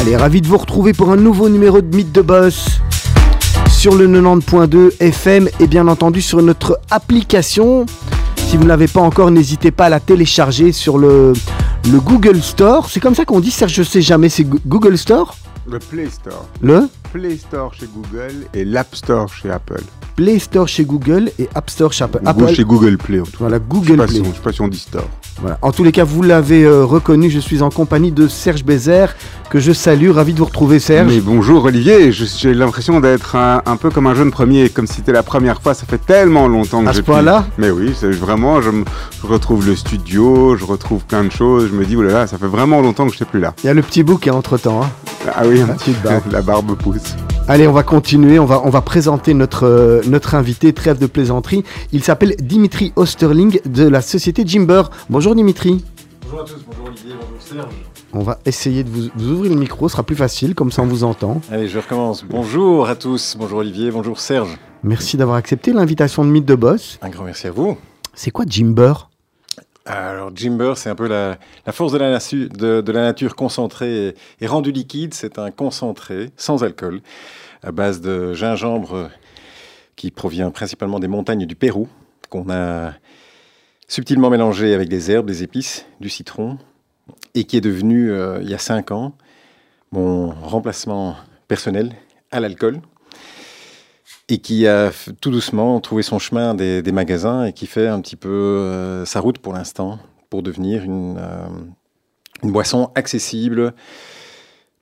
Allez, ravi de vous retrouver pour un nouveau numéro de Mythe de Boss sur le 90.2 FM et bien entendu sur notre application. Si vous ne l'avez pas encore, n'hésitez pas à la télécharger sur le, le Google Store. C'est comme ça qu'on dit, Serge, je sais jamais, c'est Google Store? Le Play Store. Le Play Store chez Google et l'App Store chez Apple. Play Store chez Google et App Store chez Apple. Apple- chez Google Play en tout cas. Voilà, Google Play. si on- je sais pas si on dit Store. Voilà. En tous les cas, vous l'avez euh, reconnu, je suis en compagnie de Serge Bézère, que je salue. Ravi de vous retrouver, Serge. Mais bonjour Olivier, j'ai l'impression d'être un, un peu comme un jeune premier, comme si c'était la première fois, ça fait tellement longtemps que À ce pu- point-là Mais oui, vraiment, je, me- je retrouve le studio, je retrouve plein de choses, je me dis, oulala, ça fait vraiment longtemps que je n'étais plus là. Il y a le petit bouc entre temps. Ah oui, un La petit petite barbe. la barbe pousse. Allez, on va continuer. On va, on va présenter notre, euh, notre invité, trêve de plaisanterie. Il s'appelle Dimitri Osterling de la société Jimber. Bonjour Dimitri. Bonjour à tous, bonjour Olivier, bonjour Serge. On va essayer de vous, vous ouvrir le micro, ce sera plus facile, comme ça on vous entend. Allez, je recommence. Bonjour à tous, bonjour Olivier, bonjour Serge. Merci d'avoir accepté l'invitation de Mythe de Boss. Un grand merci à vous. C'est quoi Jimber? Alors, Jimber, c'est un peu la, la force de la, natu- de, de la nature concentrée et, et rendue liquide. C'est un concentré sans alcool à base de gingembre qui provient principalement des montagnes du Pérou, qu'on a subtilement mélangé avec des herbes, des épices, du citron, et qui est devenu, euh, il y a cinq ans, mon remplacement personnel à l'alcool. Et qui a tout doucement trouvé son chemin des, magasins et qui fait un petit peu euh, sa route pour l'instant pour devenir une, euh, une boisson accessible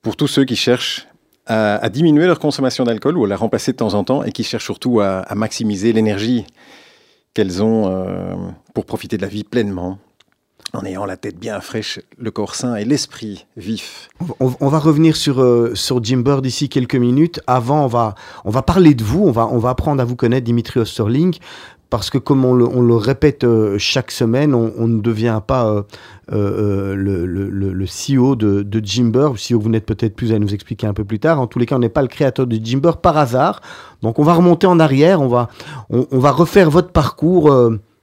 pour tous ceux qui cherchent à, diminuer leur consommation d'alcool ou à la remplacer de temps en temps et qui cherchent surtout à, maximiser l'énergie qu'elles ont pour profiter de la vie pleinement en ayant la tête bien fraîche, le corps sain et l'esprit vif. on, va revenir sur, euh, sur Jimber d'ici quelques minutes. Avant, on va, on va parler de vous. On va, on va apprendre à vous connaître, Dimitri Osterling. Parce que comme on le, on le répète euh, chaque semaine, on, ne devient pas euh, le, le- le- CEO de, de Jimber. CEO, vous n'êtes peut-être plus à nous expliquer un peu plus tard. En tous les cas, on n'est pas le créateur de Jimber par hasard. Donc on va remonter en arrière. On va, on, va refaire votre parcours,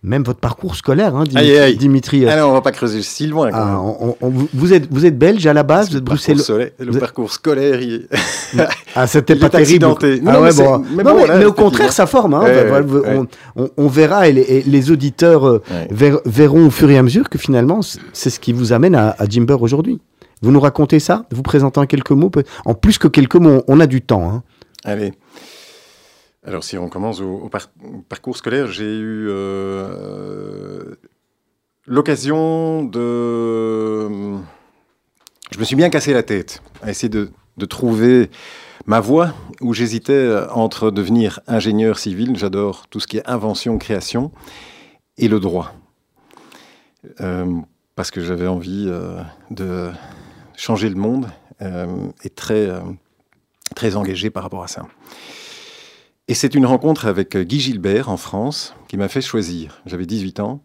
même votre parcours scolaire, hein, Dimitri. Aïe, aïe. Dimitri, euh, Alors, on va pas creuser si loin. Quand ah, même. on- on- vous- êtes, vous êtes belge à la base, vous êtes bruxellois. le êtes- parcours scolaire, il- Ah, c'était pas terrible. Ah Non, ouais, mais c'est- bon. mais Non, bon, mais- là, mais au contraire, ça forme. hein. Ouais, ouais, on, verra et les, et les auditeurs euh, ver- verront au fur et à mesure que finalement, c'est ce qui vous amène à, à Jimber aujourd'hui. Vous nous racontez ça Vous présentez en quelques mots En plus que quelques mots, on a du temps. hein. Allez. Alors, si on commence au, au par- au parcours scolaire, j'ai eu euh, l'occasion de. Je me suis bien cassé la tête à essayer de, de trouver ma voie où j'hésitais entre devenir ingénieur civil, j'adore tout ce qui est invention, création, et le droit. Euh, parce que j'avais envie euh, de changer le monde euh, et très, très engagé par rapport à ça. Et c'est une rencontre avec Guy Gilbert en France qui m'a fait choisir. J'avais 18 ans.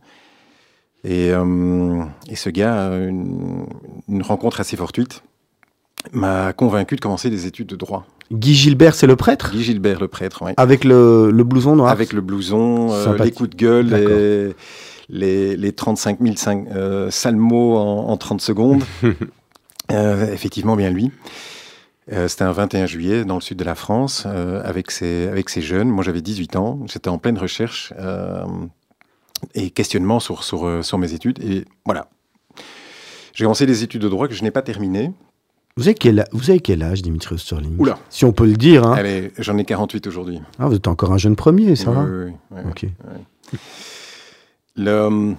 Et, euh, et ce gars, une, une rencontre assez fortuite, m'a convaincu de commencer des études de droit. Guy Gilbert, c'est le prêtre? Guy Gilbert, le prêtre, oui. Avec le, le blouson noir? Avec le blouson, euh, les coups de gueule, les, les, les 35 000 cin- euh, sales mots en, en 30 secondes. Euh, effectivement, bien lui. Euh, C'était un 21 juillet dans le sud de la France avec, ses, avec ses jeunes. Moi, j'avais 18 ans. J'étais en pleine recherche et questionnement sur, sur, euh, sur mes études. Et voilà. J'ai commencé des études de droit que je n'ai pas terminées. vous, avez quel, vous avez quel âge, Dimitri Osterling? Oula. Si on peut le dire. hein. J'en ai 48 aujourd'hui. Ah, vous êtes encore un jeune premier, ça Oui, va? oui, oui, oui, oui. Ok. Le, euh,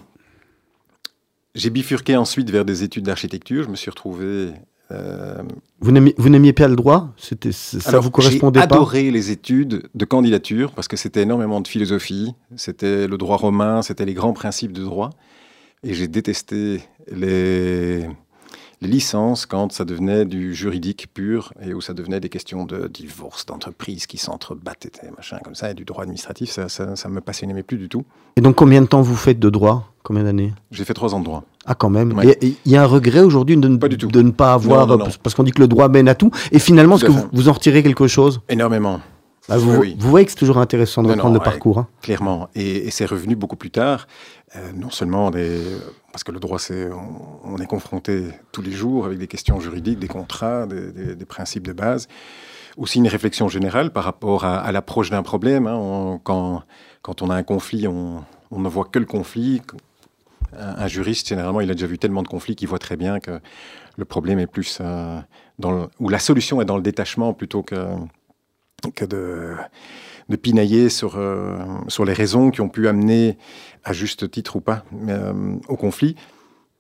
j'ai bifurqué ensuite vers des études d'architecture. Je me suis retrouvé. Euh, Vous n'aimiez pas le droit? C'était Ça alors, vous correspondait J'ai pas? adoré les études de candidature parce que c'était énormément de philosophie. C'était le droit romain, c'était les grands principes de droit. Et j'ai détesté les, les licences quand ça devenait du juridique pur et où ça devenait des questions de divorce, d'entreprise qui s'entrebattent et machin comme ça, et du droit administratif, ça, ça, ça me passionnait plus du tout. Et donc combien de temps vous faites de droit? Combien d'années? J'ai fait trois ans de droit. Ah quand même. Ouais. Il y a un regret aujourd'hui de, de ne pas avoir, Non, non, non. parce qu'on dit que le droit mène à tout. Et finalement, est-ce que vous en retirez quelque chose? Énormément. Bah, vous, Oui, oui. vous voyez que c'est toujours intéressant de Non, reprendre non, le parcours. hein. Clairement. Et, et c'est revenu beaucoup plus tard. Euh, non seulement des... parce que le droit, c'est on, on est confronté tous les jours avec des questions juridiques, des contrats, des, des- des principes de base. Aussi une réflexion générale par rapport à, à l'approche d'un problème. hein. On- quand, quand on a un conflit, on, on ne voit que le conflit. Un, un juriste, généralement, il a déjà vu tellement de conflits qu'il voit très bien que le problème est plus euh, dans le, ou la solution est dans le détachement plutôt que, que de, de pinailler sur, euh, sur les raisons qui ont pu amener, à juste titre ou pas, euh, au conflit.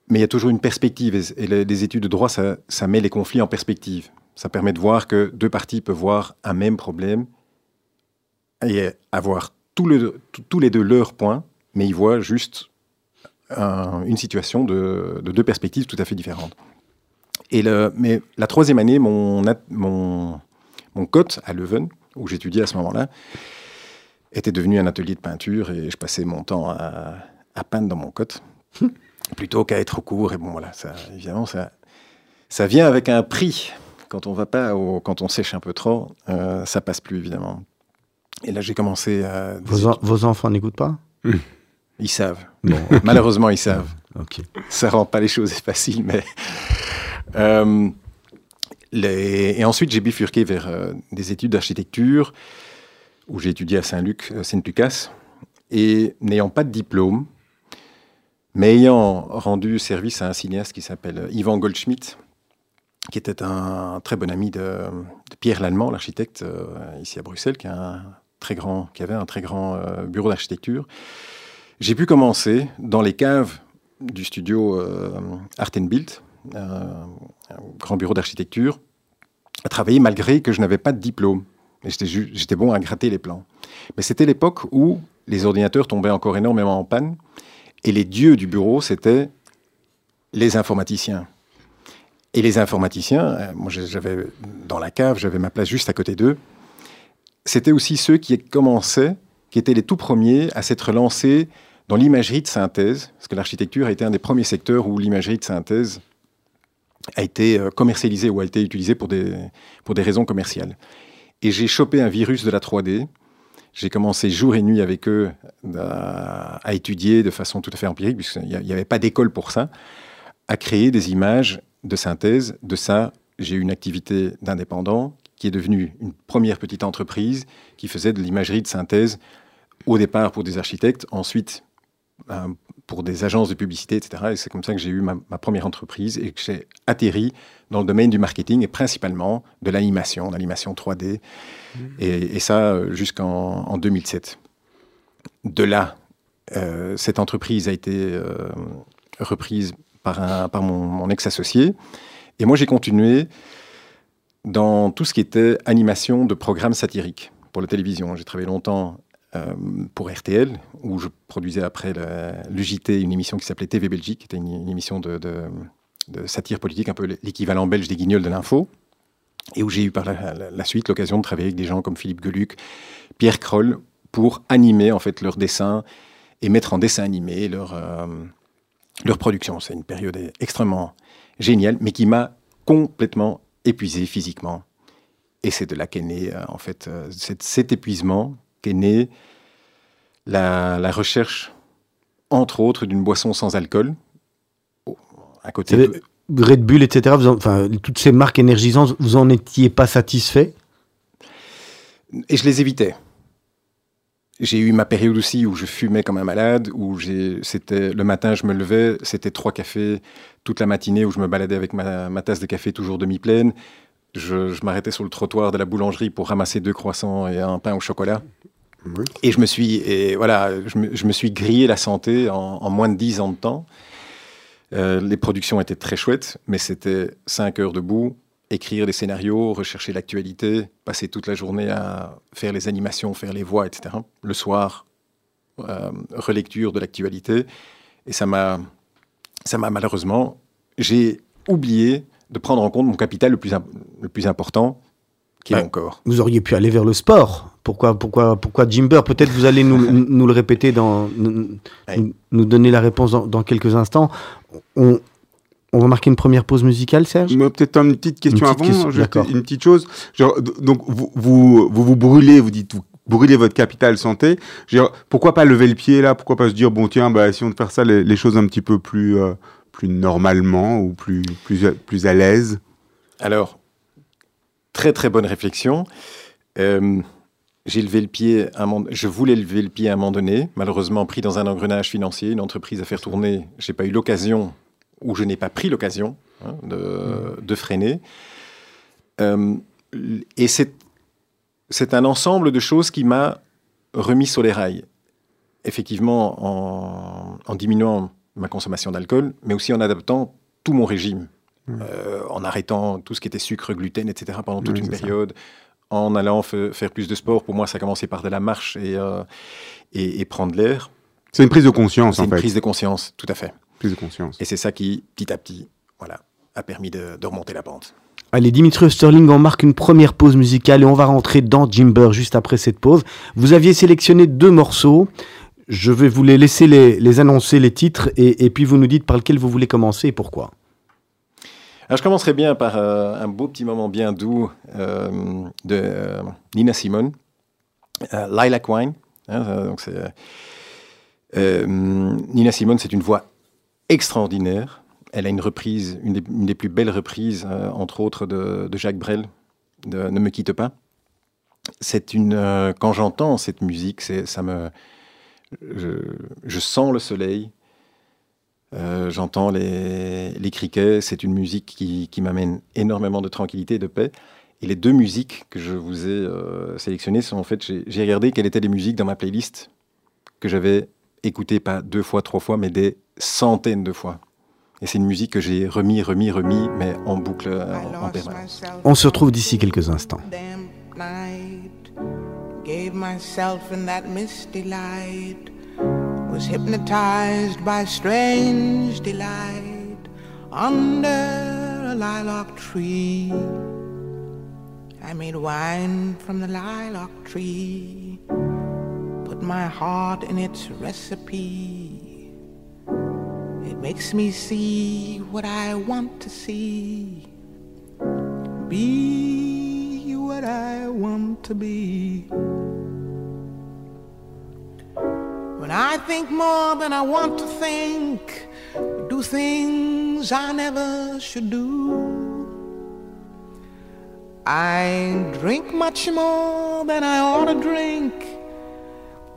Mais il y a toujours une perspective, et, les, études de droit, ça, ça met les conflits en perspective. Ça permet de voir que deux parties peuvent voir un même problème et avoir les, deux- tous les deux leurs points, mais ils voient juste un- une situation de, de deux perspectives tout à fait différentes. Et le, mais la troisième année, mon, mon, mon cote à Leuven, où j'étudiais à ce moment-là, était devenu un atelier de peinture et je passais mon temps à, à peindre dans mon cote plutôt qu'à être au cours. Et bon, voilà, ça, évidemment, ça, ça vient avec un prix. Quand on va pas, au- quand on sèche un peu trop, euh, ça passe plus évidemment. Et là, j'ai commencé à. Vos, en- vos enfants n'écoutent pas? Ils savent. Bon, Malheureusement, ils savent. ok. ça rend pas les choses faciles, mais. Euh, Et ensuite, j'ai bifurqué vers euh, des études d'architecture, où j'ai étudié à Saint-Luc, euh, Saint-Lucas, et n'ayant pas de diplôme, mais ayant rendu service à un cinéaste qui s'appelle euh, Ivan Goldschmidt, qui était un très bon ami de, Pierre Lallemand, l'architecte ici à Bruxelles, qui, a grand, avait un très grand bureau d'architecture. J'ai pu commencer dans les caves du studio euh, Art un grand bureau d'architecture, à travailler malgré que je n'avais pas de diplôme. J'étais bon à gratter les plans. Mais c'était l'époque où les ordinateurs tombaient encore énormément en panne et les dieux du bureau, c'était les informaticiens. Et les informaticiens, euh, moi j'avais dans la cave, j'avais ma place juste à côté d'eux, c'était aussi ceux qui commençaient, qui étaient les tout premiers à s'être lancés dans l'imagerie de synthèse, parce que l'architecture a été un des premiers secteurs où l'imagerie de synthèse a été euh, commercialisée ou a été utilisée pour des, pour des raisons commerciales. Et j'ai chopé un virus de la 3D. J'ai commencé jour et nuit avec eux à, à étudier de façon tout à fait empirique, puisqu'il n'y avait pas d'école pour ça, à créer des images de synthèse. De ça, j'ai eu une activité d'indépendant qui est devenue une première petite entreprise qui faisait de l'imagerie de synthèse au départ pour des architectes, ensuite euh, pour des agences de publicité, etc. Et c'est comme ça que j'ai eu ma, ma première entreprise et que j'ai atterri dans le domaine du marketing et principalement de l'animation, l'animation 3D. Et, et ça euh, jusqu'en en 2007. De là, euh, cette entreprise a été euh, reprise par, un, par mon, mon ex-associé. Et moi, j'ai continué dans tout ce qui était animation de programmes satiriques pour la télévision. J'ai travaillé longtemps euh, pour RTL, où je produisais après le, JT, une émission qui s'appelait TV Belgique, qui était une, émission de, satire politique, un peu l'équivalent belge des guignols de l'info, et où j'ai eu par la, suite l'occasion de travailler avec des gens comme Philippe Geluc, Pierre Kroll, pour animer en fait leurs dessins et mettre en dessin animé leur, euh, leur production. C'est une période extrêmement géniale, mais qui m'a complètement épuisé physiquement. Et c'est de là qu'est né, euh, en fait, euh, cet épuisement qu'est né la, la, recherche, entre autres, d'une boisson sans alcool. À côté de... Red Bull, etc., vous en, enfin, toutes ces marques énergisantes, vous en étiez pas satisfait? Et je les évitais. J'ai eu ma période aussi où je fumais comme un malade, où c'était le matin, je me levais, c'était trois cafés toute la matinée, où je me baladais avec ma, ma tasse de café toujours demi-pleine. Je, je m'arrêtais sur le trottoir de la boulangerie pour ramasser deux croissants et un pain au chocolat. Et je me suis, et voilà, je me, je me suis grillé la santé en, en, moins de dix ans de temps. Euh, les productions étaient très chouettes, mais c'était cinq heures debout, écrire des scénarios, rechercher l'actualité, passer toute la journée à faire les animations, faire les voix, etc. Le soir, euh, relecture de l'actualité. Et ça m'a, ça m'a malheureusement, j'ai oublié de prendre en compte mon capital le plus, le plus important, qui est Ouais. mon corps. Vous auriez pu aller vers le sport. Pourquoi, pourquoi, pourquoi Jimber Peut-être vous allez nous, nous le répéter, dans, nous, donner la réponse dans, dans quelques instants. On, on va marquer une première pause musicale, Serge? Peut-être une petite question Une petite avant, question, juste d'accord. une petite chose. Genre, donc, vous, vous, vous vous brûlez, vous dites, vous brûlez votre capital santé. Pourquoi pas lever le pied là? Pourquoi pas se dire, bon, tiens, bah, essayons de faire ça, les, les choses un petit peu plus, euh, plus normalement ou plus, plus, plus à l'aise? Alors, très très bonne réflexion. Euh, j'ai levé le pied, à un moment- je voulais lever le pied à un moment donné, malheureusement pris dans un engrenage financier, une entreprise à faire tourner. J'ai pas eu l'occasion, ou je n'ai pas pris l'occasion hein, de, de freiner. Euh, et c'est un ensemble de choses qui m'a remis sur les rails. Effectivement, en, en diminuant ma consommation d'alcool, mais aussi en adaptant tout mon régime. Euh, en arrêtant tout ce qui était sucre, gluten, etc. pendant toute Oui, une ça. En allant faire plus de sport. Pour moi, ça a commencé par de la marche et, euh, et, et prendre l'air. C'est une prise de conscience, C'est en une fait. prise de conscience, tout à fait. Prise de conscience. Et c'est ça qui, petit à petit, voilà, a permis de, de remonter la pente. Allez, Dimitri Sterling, on marque une première pause musicale et on va rentrer dans Jimber juste après cette pause. Vous aviez sélectionné deux morceaux. Je vais vous les laisser les, les annoncer, les titres, et, et puis vous nous dites par lequel vous voulez commencer et pourquoi. Je commencerai bien par euh, un beau petit moment bien doux euh, de euh, Nina Simone, Lilac Wine. hein, Nina Simone, c'est une voix extraordinaire. Elle a une reprise, une des, plus belles reprises, entre autres, de, de Jacques Brel, de Ne me quitte pas. C'est une, quand j'entends cette musique, ça me, je sens le soleil, euh, J'entends les, les criquets. C'est une musique qui, qui m'amène énormément de tranquillité et de paix. Et les deux musiques que je vous ai euh, sélectionnées sont en fait, j'ai regardé quelles étaient les musiques dans ma playlist que j'avais écoutées pas deux fois, trois fois, mais des centaines de fois. Et c'est une musique que j'ai remis, remis, remis, mais en boucle, en, en permanence. On se retrouve d'ici quelques instants. Gave myself in that misty light. Was hypnotized by strange delight under a lilac tree. I made wine from the lilac tree. Put my heart in its recipe. It makes me see what I want to see be what I want to be. When I think more than I want to think, do things I never should do. I drink much more than I ought to drink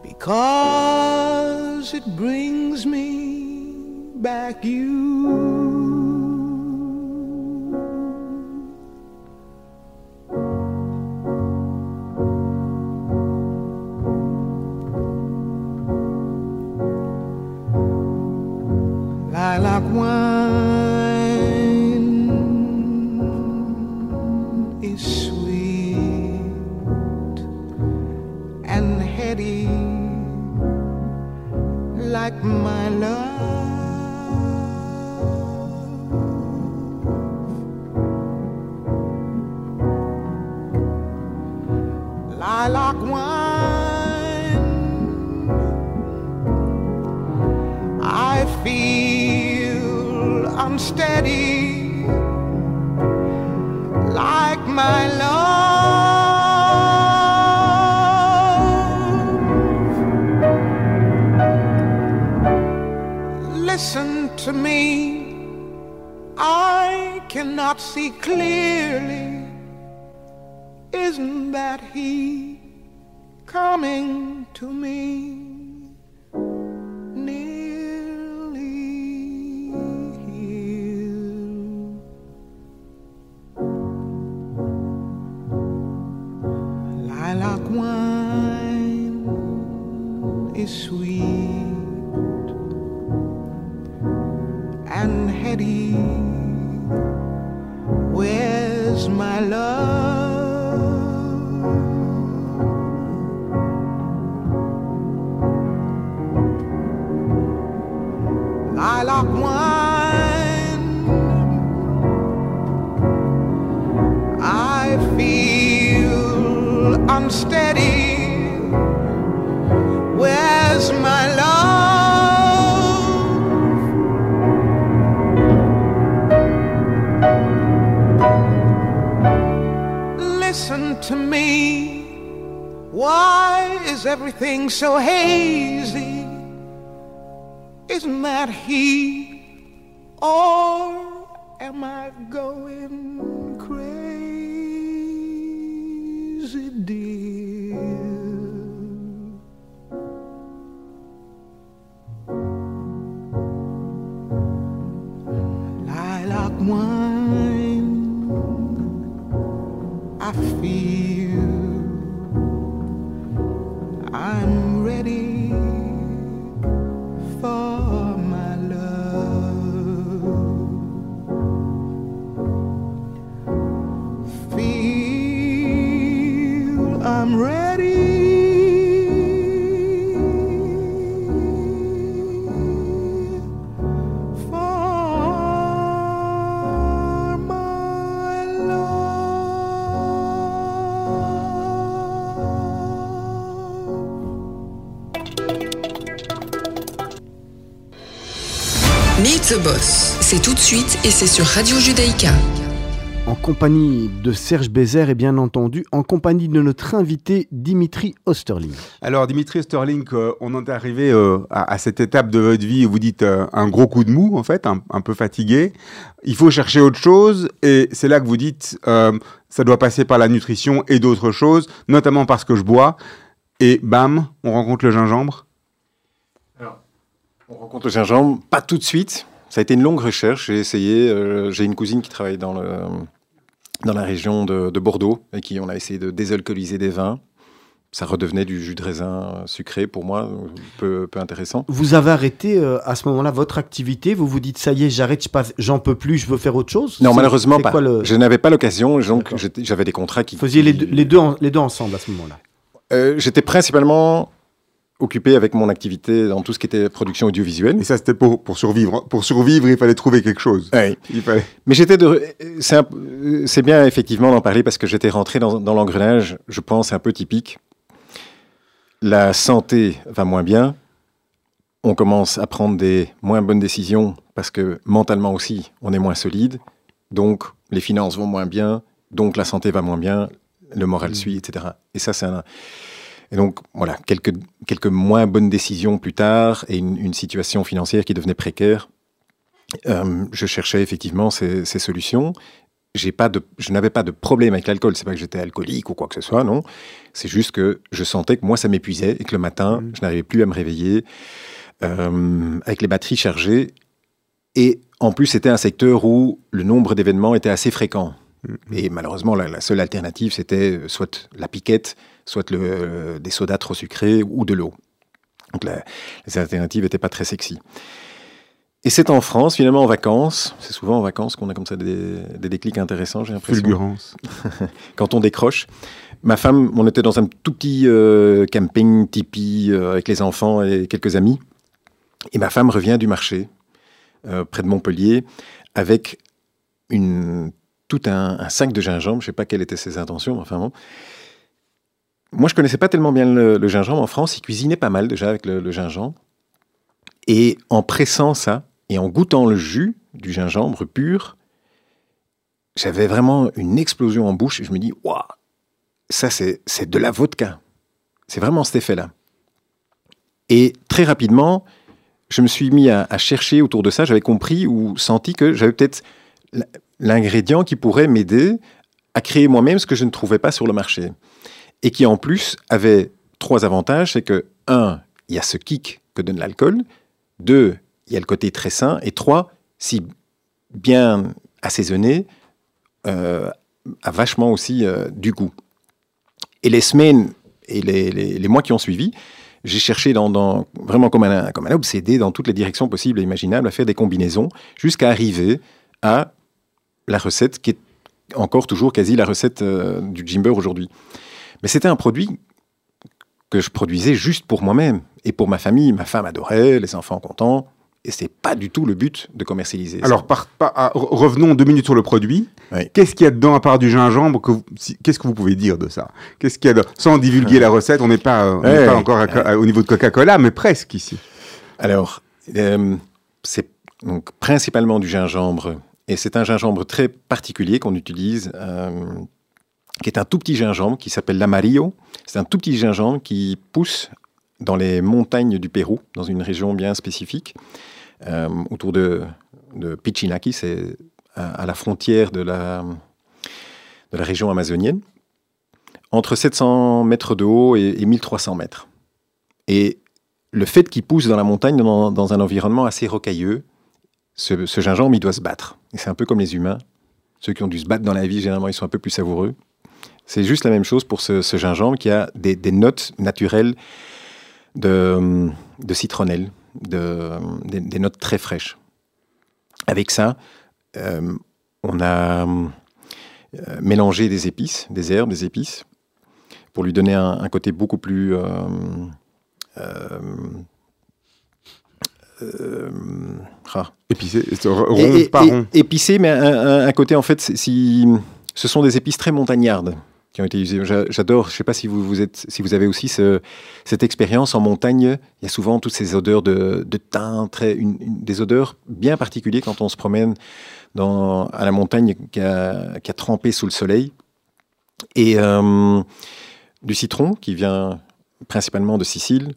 because it brings me back you. Lilac wine is sweet and heady like my love. Me, I cannot see clearly. Isn't that he coming to me? Is everything so hazy? Isn't that he? Or am I going c'est tout de suite et c'est sur Radio Judaïka. En compagnie de Serge Bézère et bien entendu en compagnie de notre invité Dimitri Osterling. Alors, Dimitri Sterling, euh, on en est arrivé euh, à, à cette étape de votre vie où vous dites euh, un gros coup de mou, en fait, un, un peu fatigué. Il faut chercher autre chose, et c'est là que vous dites ça doit passer par la nutrition et d'autres choses, notamment parce que je bois. Et bam, on rencontre le gingembre. On rencontre le gingembre, pas tout de suite. Ça a été une longue recherche. J'ai essayé. euh, J'ai une cousine qui travaille dans, le, dans la région de, de Bordeaux et qui on a essayé de désalcooliser des vins. Ça redevenait du jus de raisin sucré pour moi, peu, peu intéressant. Vous avez arrêté euh, à ce moment-là votre activité Vous vous dites ça y est, j'arrête, j'en peux plus, je veux faire autre chose Non, malheureusement pas. le- Je n'avais pas l'occasion, donc j'avais des contrats qui. Vous faisiez les deux, les, deux en- les deux ensemble à ce moment-là. Euh, J'étais principalement occupé avec mon activité dans tout ce qui était production audiovisuelle. Et ça, c'était pour, pour survivre. Pour survivre, il fallait trouver quelque chose. Ouais. Il fallait... Mais j'étais de. C'est bien effectivement d'en parler parce que j'étais rentré dans, dans l'engrenage, je pense, un peu typique. La santé va moins bien. On commence à prendre des moins bonnes décisions parce que mentalement aussi, on est moins solide. Donc, les finances vont moins bien. Donc, la santé va moins bien. Le moral suit, etc. Et ça, c'est un. Et donc, voilà, quelques, quelques moins bonnes décisions plus tard et une, une situation financière qui devenait précaire. Euh, je cherchais effectivement ces, ces solutions. J'ai pas de, je n'avais pas de problème avec l'alcool. C'est pas que j'étais alcoolique ou quoi que ce soit, non. C'est juste que je sentais que moi, ça m'épuisait et que le matin, je n'arrivais plus à me réveiller euh, avec les batteries chargées. Et en plus, c'était un secteur où le nombre d'événements était assez fréquent. Et malheureusement, la, la seule alternative, c'était soit la piquette, soit le, euh, des sodas trop sucrés ou de l'eau. Donc la- les alternatives n'étaient pas très sexy. Et c'est en France, finalement, en vacances. C'est souvent en vacances qu'on a comme ça des, des déclics intéressants, j'ai l'impression. Fulgurance. Quand on décroche. Ma femme, on était dans un tout petit euh, camping tipi euh, avec les enfants et quelques amis. Et ma femme revient du marché, euh, près de Montpellier, avec une, tout un, un sac de gingembre. Je ne sais pas quelles étaient ses intentions, mais enfin bon. Moi, je connaissais pas tellement bien le, gingembre en France. Ils cuisinaient pas mal déjà avec le, gingembre. Et en pressant ça et en goûtant le jus du gingembre pur, j'avais vraiment une explosion en bouche et je me dis, waouh, ça c'est de la vodka. C'est vraiment cet effet-là. Et très rapidement, je me suis mis à, chercher autour de ça. J'avais compris ou senti que j'avais peut-être l'ingrédient qui pourrait m'aider à créer moi-même ce que je ne trouvais pas sur le marché. Et qui en plus avait trois avantages. C'est que, un, il y a ce kick que donne l'alcool. Deux, il y a le côté très sain. Et trois, si bien assaisonné, euh, a vachement aussi euh, du goût. Et les semaines et les, mois qui ont suivi, j'ai cherché vraiment comme un, comme obsédé dans toutes les directions possibles et imaginables à faire des combinaisons jusqu'à arriver à la recette qui est encore toujours quasi la recette euh, du Jimber aujourd'hui. Mais c'était un produit que je produisais juste pour moi-même et pour ma famille. Ma femme adorait, les enfants contents. Et c'est pas du tout le but de commercialiser. ça. Alors, par- par- ah, re- revenons deux minutes sur le produit. Oui. Qu'est-ce qu'il y a dedans à part du gingembre si- Qu'est-ce que vous pouvez dire de ça? Qu'est-ce qu'il y a Sans divulguer la recette, on n'est pas, on n'est Ouais, pas ouais. encore à- au niveau de Coca-Cola, mais presque ici. Alors, euh, c'est donc principalement du gingembre. Et c'est un gingembre très particulier qu'on utilise, euh, qui est un tout petit gingembre qui s'appelle l'amarillo. C'est un tout petit gingembre qui pousse dans les montagnes du Pérou, dans une région bien spécifique, euh, autour de, de Pichinaki, c'est à, la frontière de la, de la région amazonienne, entre 700 mètres de haut et, et 1300 mètres. Et le fait qu'il pousse dans la montagne, dans, dans un environnement assez rocailleux, ce, ce gingembre, il doit se battre. Et c'est un peu comme les humains. Ceux qui ont dû se battre dans la vie, généralement, ils sont un peu plus savoureux. C'est juste la même chose pour ce, ce gingembre qui a des, des notes naturelles de, de citronnelle, de, des, des notes très fraîches. Avec ça, euh, on a euh, mélangé des épices, des herbes, des épices, pour lui donner un, un côté beaucoup plus... euh, euh, ah. Rond, Et- et- pas rond. épicé, mais un, un- un côté, en fait, si, ce sont des épices très montagnardes qui ont été usées. J'a- J'adore, je ne sais pas si vous, avez aussi ce- cette expérience en montagne. Il y a souvent toutes ces odeurs de, de thym, très, une- des odeurs bien particulières quand on se promène dans, à la montagne qui a, qui a trempé sous le soleil. Et euh, du citron qui vient principalement de Sicile,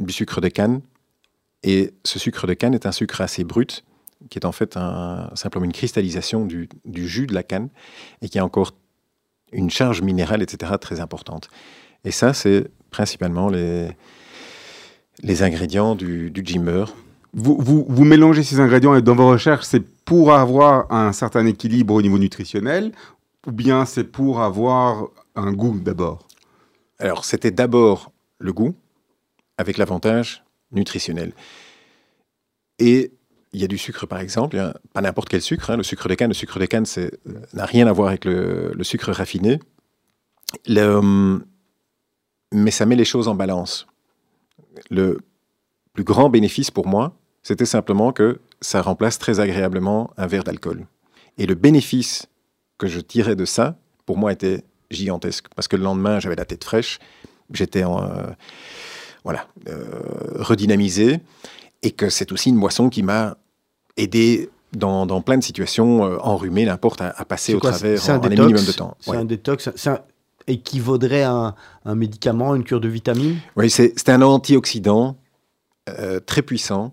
du sucre de canne. Et ce sucre de canne est un sucre assez brut, qui est en fait un- simplement une cristallisation du, du jus de la canne, et qui a encore une charge minérale, etc., très importante. Et ça, c'est principalement les, les ingrédients du, du gimmer. Vous, vous, vous mélangez ces ingrédients et dans vos recherches, c'est pour avoir un certain équilibre au niveau nutritionnel ou bien c'est pour avoir un goût d'abord? Alors, c'était d'abord le goût, avec l'avantage nutritionnel. Et il y a du sucre, par exemple, pas n'importe quel sucre. hein, le sucre de canne, le sucre de canne, n'a rien à voir avec le, sucre raffiné. Mais ça met les choses en balance. Le plus grand bénéfice pour moi, c'était simplement que ça remplace très agréablement un verre d'alcool. Et le bénéfice que je tirais de ça, pour moi, était gigantesque. Parce que le lendemain, j'avais la tête fraîche, j'étais en, euh, voilà, euh, redynamisé, et que c'est aussi une boisson qui m'a aidé dans, dans plein de situations, euh, enrhumées, n'importe, à, à passer au quoi, travers un en, un minimum de temps. C'est Ouais. un détox. C'est un équivaudrait à un, un médicament, une cure de vitamines? Oui, c'est un antioxydant euh, très puissant.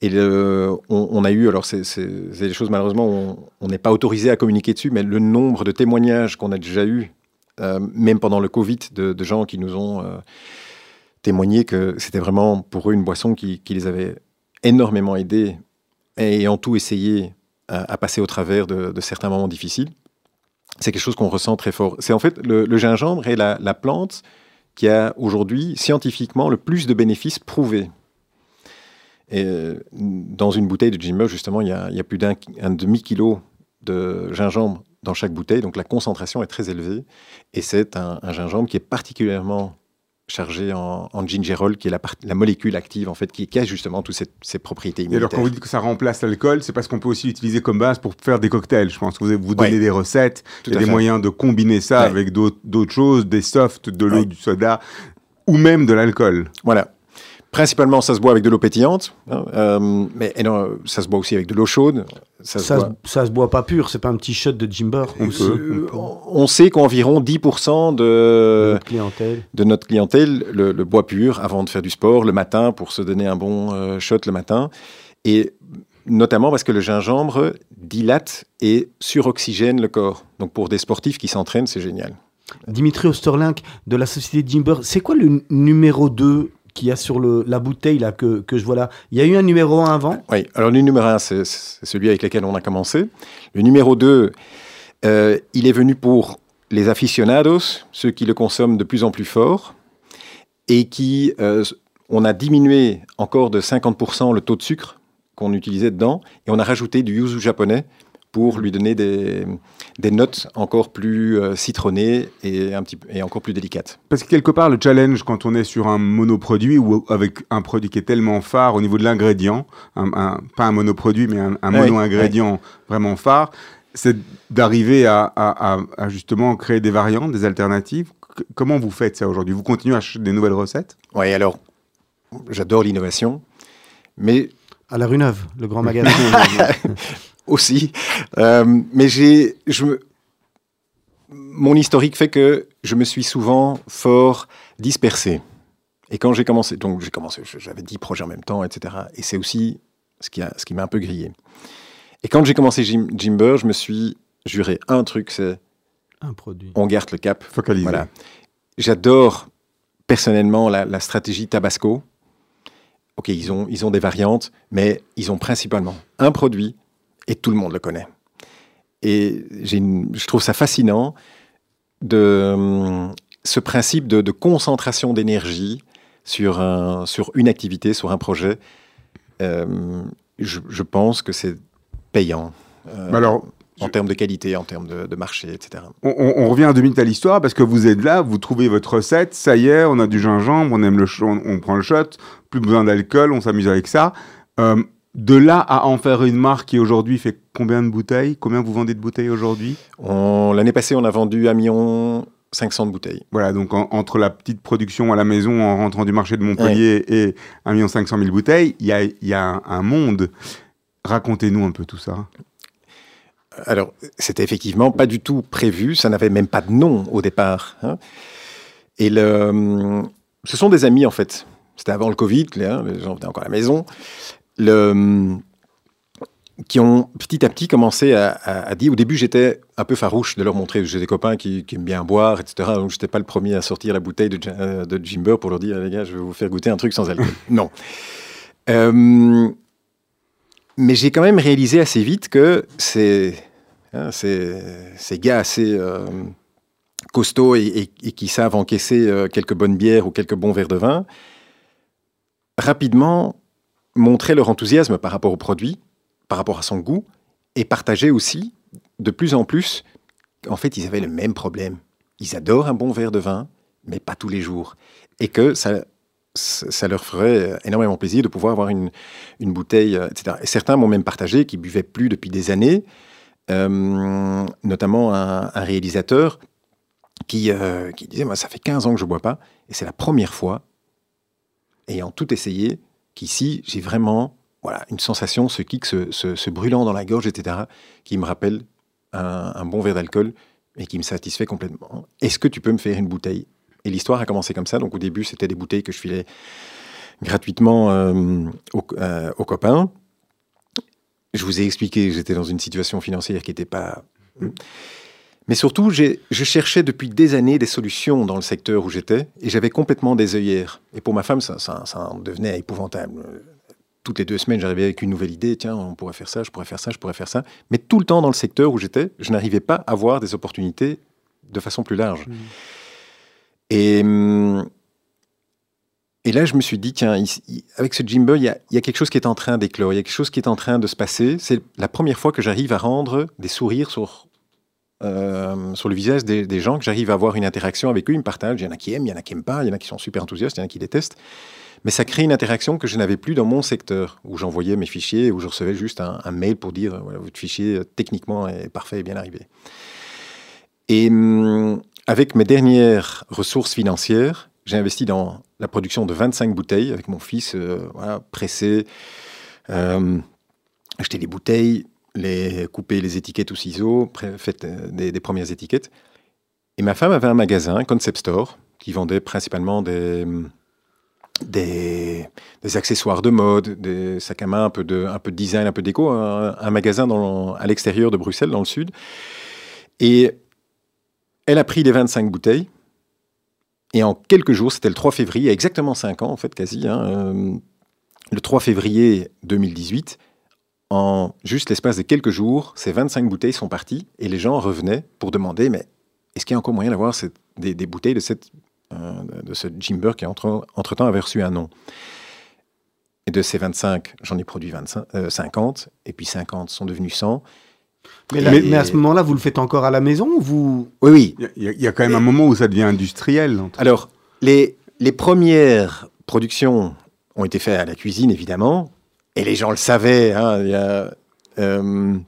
Et le- on, on a eu, alors c'est des choses malheureusement, on- on n'est pas autorisé à communiquer dessus, mais le nombre de témoignages qu'on a déjà eu, euh, même pendant le Covid, de, de gens qui nous ont témoigné que c'était vraiment pour eux une boisson qui, les avait énormément aidés et ayant tout essayé à, passer au travers de, certains moments difficiles. C'est quelque chose qu'on ressent très fort. C'est en fait le, gingembre est la, la plante qui a aujourd'hui scientifiquement le plus de bénéfices prouvés. Et euh, dans une bouteille de Jimmer, justement, il y a, plus d'un un demi-kilo de gingembre dans chaque bouteille, donc la concentration est très élevée. Et c'est un gingembre qui est particulièrement chargé en, en gingerol, qui est la, part- la molécule active, en fait, qui, qui a justement toutes ces, ces propriétés Et alors, immunitaires. quand vous dites que ça remplace l'alcool, c'est parce qu'on peut aussi l'utiliser comme base pour faire des cocktails. Je pense que vous vous donnez Ouais. des recettes, Tout il y a à des fait. moyens de combiner ça Ouais. avec d'autres d'autres choses, des softs, de l'eau, Ouais. du soda, ou même de l'alcool. Voilà. Principalement, ça se boit avec de l'eau pétillante, hein, euh, mais et non, ça se boit aussi avec de l'eau chaude. Ça se Ça, boit- se, ça se boit pas pur, c'est pas un petit shot de Jimber. On. Euh, sait qu'environ 10% de, Notre clientèle. de notre clientèle le, le boit pur avant de faire du sport le matin pour se donner un bon euh, shot le matin. Et notamment parce que le gingembre dilate et suroxygène le corps. Donc pour des sportifs qui s'entraînent, c'est génial. Dimitri Osterlink de la société Jimber, c'est quoi le numéro 2 qu'il y a sur la bouteille là que, que je vois là Il y a eu un numéro 1 avant Oui, alors le numéro 1, c'est c'est celui avec lequel on a commencé. Le numéro 2, euh, il est venu pour les aficionados, ceux qui le consomment de plus en plus fort, et qui, euh, on a diminué encore de 50% le taux de sucre qu'on utilisait dedans, et on a rajouté du yuzu japonais pour lui donner des, des notes encore plus euh, citronnées et, un petit, et encore plus délicates. Parce que quelque part, le challenge, quand on est sur un monoproduit ou avec un produit qui est tellement phare au niveau de l'ingrédient, un- un- pas un monoproduit, mais un, un mono-ingrédient vraiment phare, c'est d'arriver à, à- à- à justement créer des variantes, des alternatives. C- comment vous faites ça aujourd'hui? Vous continuez à chercher des nouvelles recettes? Oui, alors, j'adore l'innovation, mais À la rue Neuve, le grand magasin. aussi. Euh, mais j'ai, je me- mon historique fait que je me suis souvent fort dispersé. Et quand j'ai commencé, donc j'ai commencé, j'avais 10 projets en même temps, etc. Et c'est aussi ce qui, a, ce qui m'a un peu grillé. Et quand j'ai commencé Jim, Jimber, je me suis juré un truc, c'est un produit. on garde le cap. Focalisées. Voilà. J'adore personnellement la, la stratégie Tabasco. Ok, ils ont, ils ont des variantes, mais ils ont principalement un produit et tout le monde le connaît. Et une- je trouve ça fascinant de hum, ce principe de, de concentration d'énergie sur, un, sur une activité, sur un projet. Euh, je, je pense que c'est payant. euh, Mais alors, en termes de qualité, en termes de, de marché, etc. On, on- on revient deux minutes à l'histoire parce que vous êtes là, vous trouvez votre recette, ça y est, on a du gingembre, on aime le on, on prend le shot, plus besoin d'alcool, on s'amuse avec ça. Euh, de là à en faire une marque qui aujourd'hui fait combien de bouteilles? Combien vous vendez de bouteilles aujourd'hui? L'année passée, on a vendu 1 million 500 de bouteilles. Voilà, donc en- entre la petite production à la maison en rentrant du marché de Montpellier et 1 500 000 bouteilles, il y a, il y a un, un monde. Racontez-nous un peu tout ça. Alors, c'était effectivement pas du tout prévu, ça n'avait même pas de nom au départ. hein. Et le, ce sont des amis, en fait. C'était avant le Covid, les gens venaient encore à la maison. Le, qui ont petit à petit commencé à, à- à dire, au début j'étais un peu farouche de leur montrer, j'ai des copains qui, qui aiment bien boire, etc. Donc j'étais pas le premier à sortir la bouteille de, Jim- euh, de Jimber pour leur dire, les gars, je vais vous faire goûter un truc sans alcool. non. Euh, mais j'ai quand même réalisé assez vite que c'est hein, ces, ces gars assez euh, costauds et, et- et qui savent encaisser euh, quelques bonnes bières ou quelques bons verres de vin, rapidement montraient leur enthousiasme par rapport au produit, par rapport à son goût, et partageaient aussi de plus en plus qu'en fait ils avaient le même problème. Ils adorent un bon verre de vin, mais pas tous les jours. Et que ça, ça leur ferait énormément plaisir de pouvoir avoir une, une bouteille, euh, etc. Et certains m'ont même partagé qu'ils buvaient plus depuis des années, euh, notamment un, réalisateur qui, euh, qui disait, moi, ça fait 15 ans que je bois pas, et c'est la première fois, ayant tout essayé, qu'ici, j'ai vraiment voilà, une sensation, ce kick, ce, ce- brûlant dans la gorge, etc., qui me rappelle un, bon verre d'alcool et qui me satisfait complètement. Est-ce que tu peux me faire une bouteille? Et l'histoire a commencé comme ça. Donc au début, c'était des bouteilles que je filais gratuitement euh, aux, euh, aux copains. Je vous ai expliqué j'étais dans une situation financière qui n'était pas... Mais surtout, je cherchais depuis des années des solutions dans le secteur où j'étais et j'avais complètement des œillères. Et pour ma femme, ça, ça, ça en devenait épouvantable. Toutes les deux semaines, j'arrivais avec une nouvelle idée. Tiens, on pourrait faire ça, je pourrais faire ça, je pourrais faire ça. Mais tout le temps dans le secteur où j'étais, je n'arrivais pas à voir des opportunités de façon plus large. Et, hum, et là, je me suis dit, tiens, avec ce Jimbo, il y a, il y a quelque chose qui est en train d'éclore, il y a quelque chose qui est en train de se passer. C'est la première fois que j'arrive à rendre des sourires sur, euh, sur le visage des, des gens, que j'arrive à avoir une interaction avec eux. Ils me partagent. Il y en a qui aiment, il y en a qui n'aiment pas, il y en a qui sont super enthousiastes, il y en a qui détestent. Mais ça crée une interaction que je n'avais plus dans mon secteur, où j'envoyais mes fichiers, où je recevais juste un, mail pour dire voilà, votre fichier euh, techniquement est parfait et bien arrivé. Et hum, avec mes dernières ressources financières, j'ai investi dans la production de 25 bouteilles avec mon fils, euh, pressé, euh, acheter les bouteilles, les couper les étiquettes au ciseau, pré- fait euh, des, premières étiquettes. Et ma femme avait un magasin, un concept store, qui vendait principalement des, des, accessoires de mode, des sacs à main, un peu de, un peu de design, un peu d'éco, un, magasin à l'extérieur de Bruxelles, dans le sud. Et elle a pris les 25 bouteilles. Et en quelques jours, c'était le 3 février, exactement 5 ans en fait, quasi, hein, euh, le 3 février 2018, en juste l'espace de quelques jours, ces 25 bouteilles sont parties et les gens revenaient pour demander mais est-ce qu'il y a encore moyen d'avoir cette- des, des bouteilles de, cette, euh, de ce Jimber qui entre, entre-temps avait reçu un nom? Et de ces 25, j'en ai produit 25, euh, 50, et puis 50 sont devenus 100. Mais, là- Mais- mais à ce moment-là, vous le faites encore à la maison ou vous? Oui, oui. Il y a- y, quand même un moment où ça devient industriel. Alors, les, les premières productions ont été faites à la cuisine, évidemment, et les gens le savaient. hein, il y a, euh,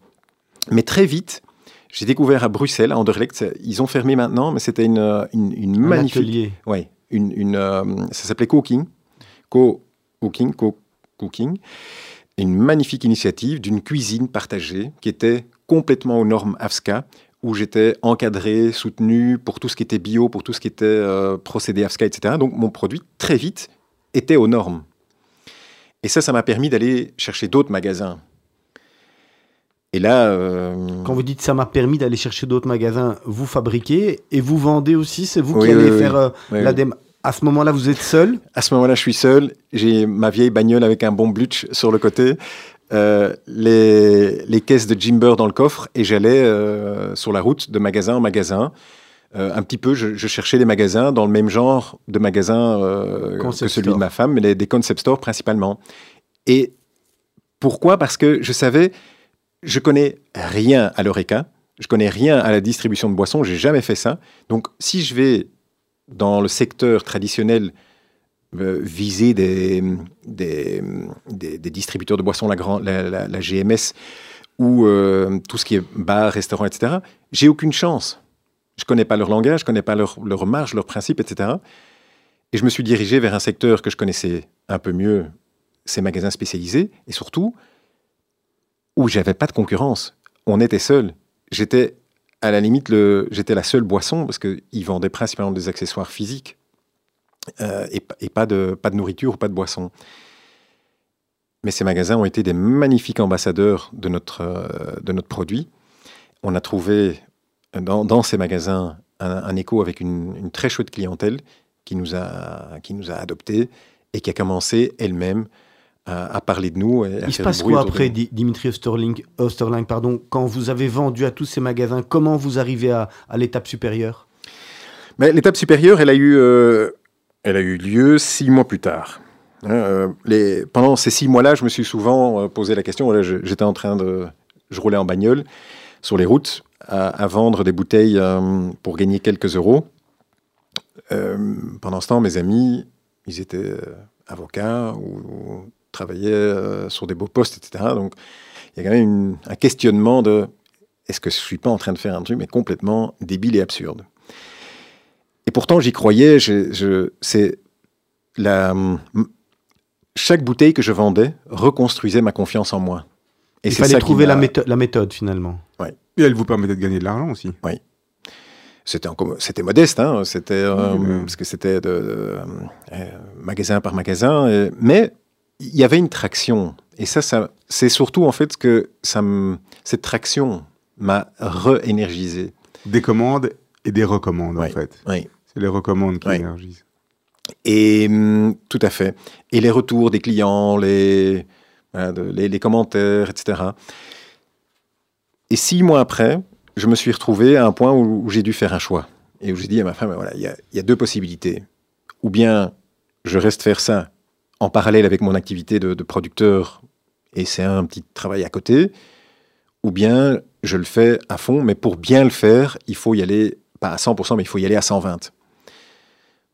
mais très vite, j'ai découvert à Bruxelles, à Anderlecht, ils ont fermé maintenant, mais c'était une, une, une un magnifique... atelier Ouais, une, une, euh, ça s'appelait Cooking, Co-Cooking, Co-Cooking, une magnifique initiative d'une cuisine partagée qui était complètement aux normes AFSCA, où j'étais encadré, soutenu pour tout ce qui était bio, pour tout ce qui était euh, procédé AFSCA, etc. Donc mon produit, très vite, était aux normes. Et ça, ça m'a permis d'aller chercher d'autres magasins. Et là... euh, Quand vous dites ça m'a permis d'aller chercher d'autres magasins, vous fabriquez et vous vendez aussi, c'est vous Oui, qui allez oui. faire euh, la démarche. À ce moment-là, vous êtes seul À ce moment-là, je suis seul. J'ai ma vieille bagnole avec un bon blutch sur le côté, euh, les, les caisses de Jimber dans le coffre, et j'allais euh, sur la route de magasin en magasin. Euh, un petit peu, je, je cherchais des magasins dans le même genre de magasins euh, que celui store. de ma femme, mais les- des concept stores principalement. Et pourquoi? Parce que je savais, je connais rien à l'oreca, je connais rien à la distribution de boissons, j'ai jamais fait ça. Donc, si je vais dans le secteur traditionnel euh, viser des, des, des- des distributeurs de boissons, la, grand- la, la- la GMS, ou euh, tout ce qui est bar, restaurant, etc., j'ai aucune chance. Je connais pas leur langage, je connais pas leur, leur marge, leurs principes, etc. Et je me suis dirigé vers un secteur que je connaissais un peu mieux, ces magasins spécialisés, et surtout où j'avais pas de concurrence. On était seuls. J'étais à la limite, j'étais la seule boisson parce qu'ils vendaient principalement des accessoires physiques euh, et, pa- et pas, de, nourriture ou pas de boisson. Mais ces magasins ont été des magnifiques ambassadeurs de notre, euh, de notre produit. On a trouvé dans, dans ces magasins un, un écho avec une, une très chouette clientèle qui nous a, qui nous a adoptés et qui a commencé elle-même à, à parler de nous. Et à Il se passe quoi après, Dimitri Osterling, Osterling pardon, quand vous avez vendu à tous ces magasins Comment vous arrivez à, à l'étape supérieure? Mais l'étape supérieure, elle a eu, euh, elle a eu lieu six mois plus tard. Hein, euh, les, pendant ces six mois-là, je me suis souvent euh, posé la question. Voilà, j'étais en train de, je roulais en bagnole sur les routes à, à vendre des bouteilles euh, pour gagner quelques euros. Euh, pendant ce temps, mes amis, ils étaient euh, avocats ou, ou travaillaient sur des beaux postes, etc. Donc, il y a quand même une- un questionnement de est-ce que je suis pas en train de faire un truc mais complètement débile et absurde? Et pourtant, j'y croyais. je- je- c'est la, m- chaque bouteille que je vendais reconstruisait ma confiance en moi. Et Il fallait trouver la, méthode finalement. Et elle vous permettait de gagner de l'argent aussi. C'était encore- c'était modeste, hein, c'était euh, Oui, mais- parce que c'était euh, magasin par magasin, et- mais il y avait une traction. Et ça, ça c'est surtout en fait que ça cette traction m'a re-énergisé. Des commandes et des recommandes, Oui. en fait. Oui. C'est les recommandes qui Oui. énergisent. Et hum, tout à fait. Et les retours des clients, les, les, les commentaires, etc. Et six mois après, je me suis retrouvé à un point où, où j'ai dû faire un choix. Et où j'ai dit à ma femme, voilà, il y a, il y a deux possibilités. Ou bien je reste faire ça en parallèle avec mon activité de, de producteur, et c'est un petit travail à côté, ou bien je le fais à fond, mais pour bien le faire, il faut y aller, pas à 100%, mais il faut y aller à 120.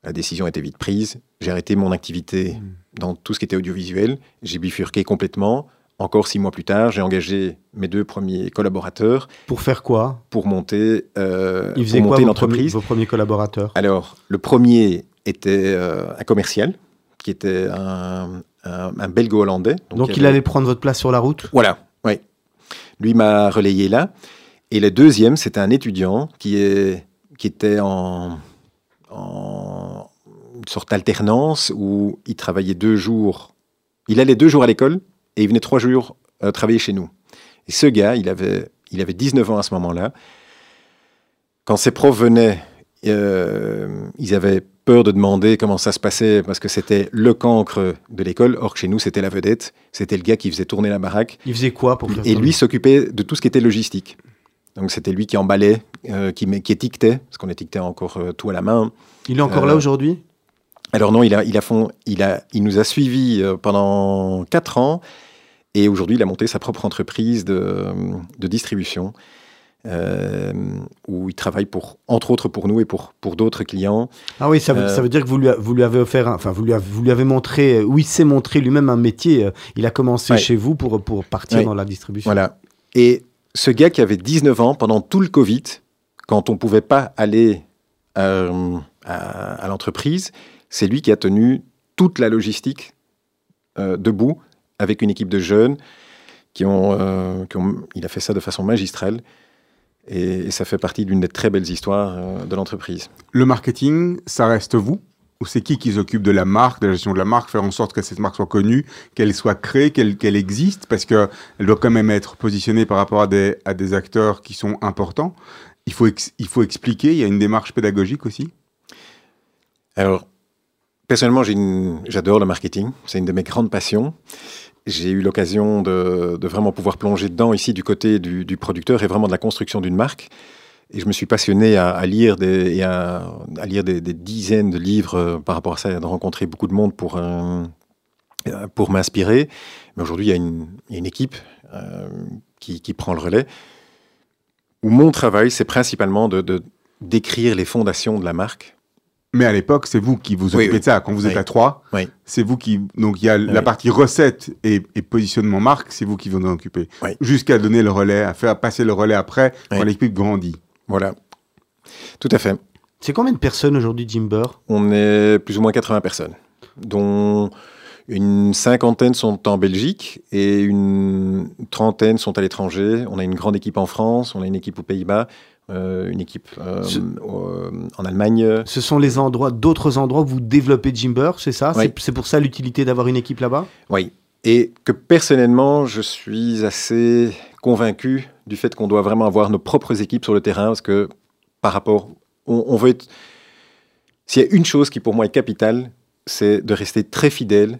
La décision était vite prise. J'ai arrêté mon activité dans tout ce qui était audiovisuel. J'ai bifurqué complètement. Encore six mois plus tard, j'ai engagé mes deux premiers collaborateurs Pour faire quoi? pour monter, euh, Ils faisaient pour quoi monter l'entreprise. premiers, vos premiers collaborateurs? Alors, le premier était euh, un commercial, qui était un, un, un belgo-hollandais. Donc il y il avait- allait prendre votre place sur la route? Voilà, oui. Lui m'a relayé là. Et le deuxième, c'était un étudiant qui, est, qui était en, en une sorte d'alternance où il travaillait deux jours. Il allait deux jours à l'école et il venait trois jours euh, travailler chez nous. Et ce gars, il avait, il avait 19 ans à ce moment-là. Quand ses profs venaient, euh, ils avaient peur de demander comment ça se passait parce que c'était le cancre de l'école. Or, chez nous, c'était la vedette. C'était le gars qui faisait tourner la baraque. Il faisait quoi pour faire Et lui s'occupait de tout ce qui était logistique. Donc, c'était lui qui emballait, euh, qui, qui étiquetait, parce qu'on étiquetait encore euh, tout à la main. Il est encore Euh, là aujourd'hui? Alors non, il, a, il, a fond, il, a, il nous a suivis pendant quatre ans Et aujourd'hui, il a monté sa propre entreprise de, de distribution euh, où il travaille pour, entre autres pour nous et pour, pour d'autres clients. Ah oui, ça veut, Euh, ça veut dire que vous lui, a- vous lui avez offert, un- enfin vous lui, avez, vous lui avez montré, euh, oui, il s'est montré lui-même un métier. Il a commencé Ouais. chez vous pour, pour partir Ouais. dans la distribution. Voilà. Et ce gars qui avait 19 ans pendant tout le Covid, quand on ne pouvait pas aller euh, à, à l'entreprise, c'est lui qui a tenu toute la logistique debout avec une équipe de jeunes qui ont, euh, qui ont- Il a fait ça de façon magistrale. Et, et ça fait partie d'une des très belles histoires euh, de l'entreprise. Le marketing, ça reste vous Ou c'est qui qui s'occupe de la marque, de la gestion de la marque, faire en sorte que cette marque soit connue, qu'elle soit créée, qu'elle existe Parce qu'elle doit quand même être positionnée par rapport à des, à des acteurs qui sont importants. Il faut, ex- il faut expliquer, il y a une démarche pédagogique aussi. Alors, personnellement, j'adore le marketing. C'est une de mes grandes passions. J'ai eu l'occasion de, vraiment pouvoir plonger dedans ici du côté du, du producteur et vraiment de la construction d'une marque. Et je me suis passionné à, lire, des, à, lire des, dizaines de livres euh, par rapport à ça, et de rencontrer beaucoup de monde pour, euh, euh, pour m'inspirer. Mais aujourd'hui, il y a une, équipe qui, qui prend le relais. Où mon travail, c'est principalement de- d'écrire les fondations de la marque. Mais à l'époque, c'est vous qui vous occupez oui. de ça. Quand vous êtes Oui. à trois, Oui. c'est vous qui. Donc il y a la partie recette et, et positionnement marque, c'est vous qui vous en occupez. Oui. Jusqu'à donner le relais, à faire passer le relais après, quand l'équipe grandit. Voilà. Tout à fait. C'est combien de personnes aujourd'hui, Jimber On est plus ou moins 80 personnes, dont une cinquantaine sont en Belgique et une trentaine sont à l'étranger. On a une grande équipe en France, on a une équipe aux Pays-Bas, euh, une équipe euh, Ce- au- en Allemagne. Ce sont les endroits, d'autres endroits où vous développez Jimber, c'est ça? Oui. C'est- pour ça l'utilité d'avoir une équipe là-bas? Oui. Et que personnellement, je suis assez convaincu du fait qu'on doit vraiment avoir nos propres équipes sur le terrain parce que par rapport, on, on veut être. S'il y a une chose qui pour moi est capitale, c'est de rester très fidèle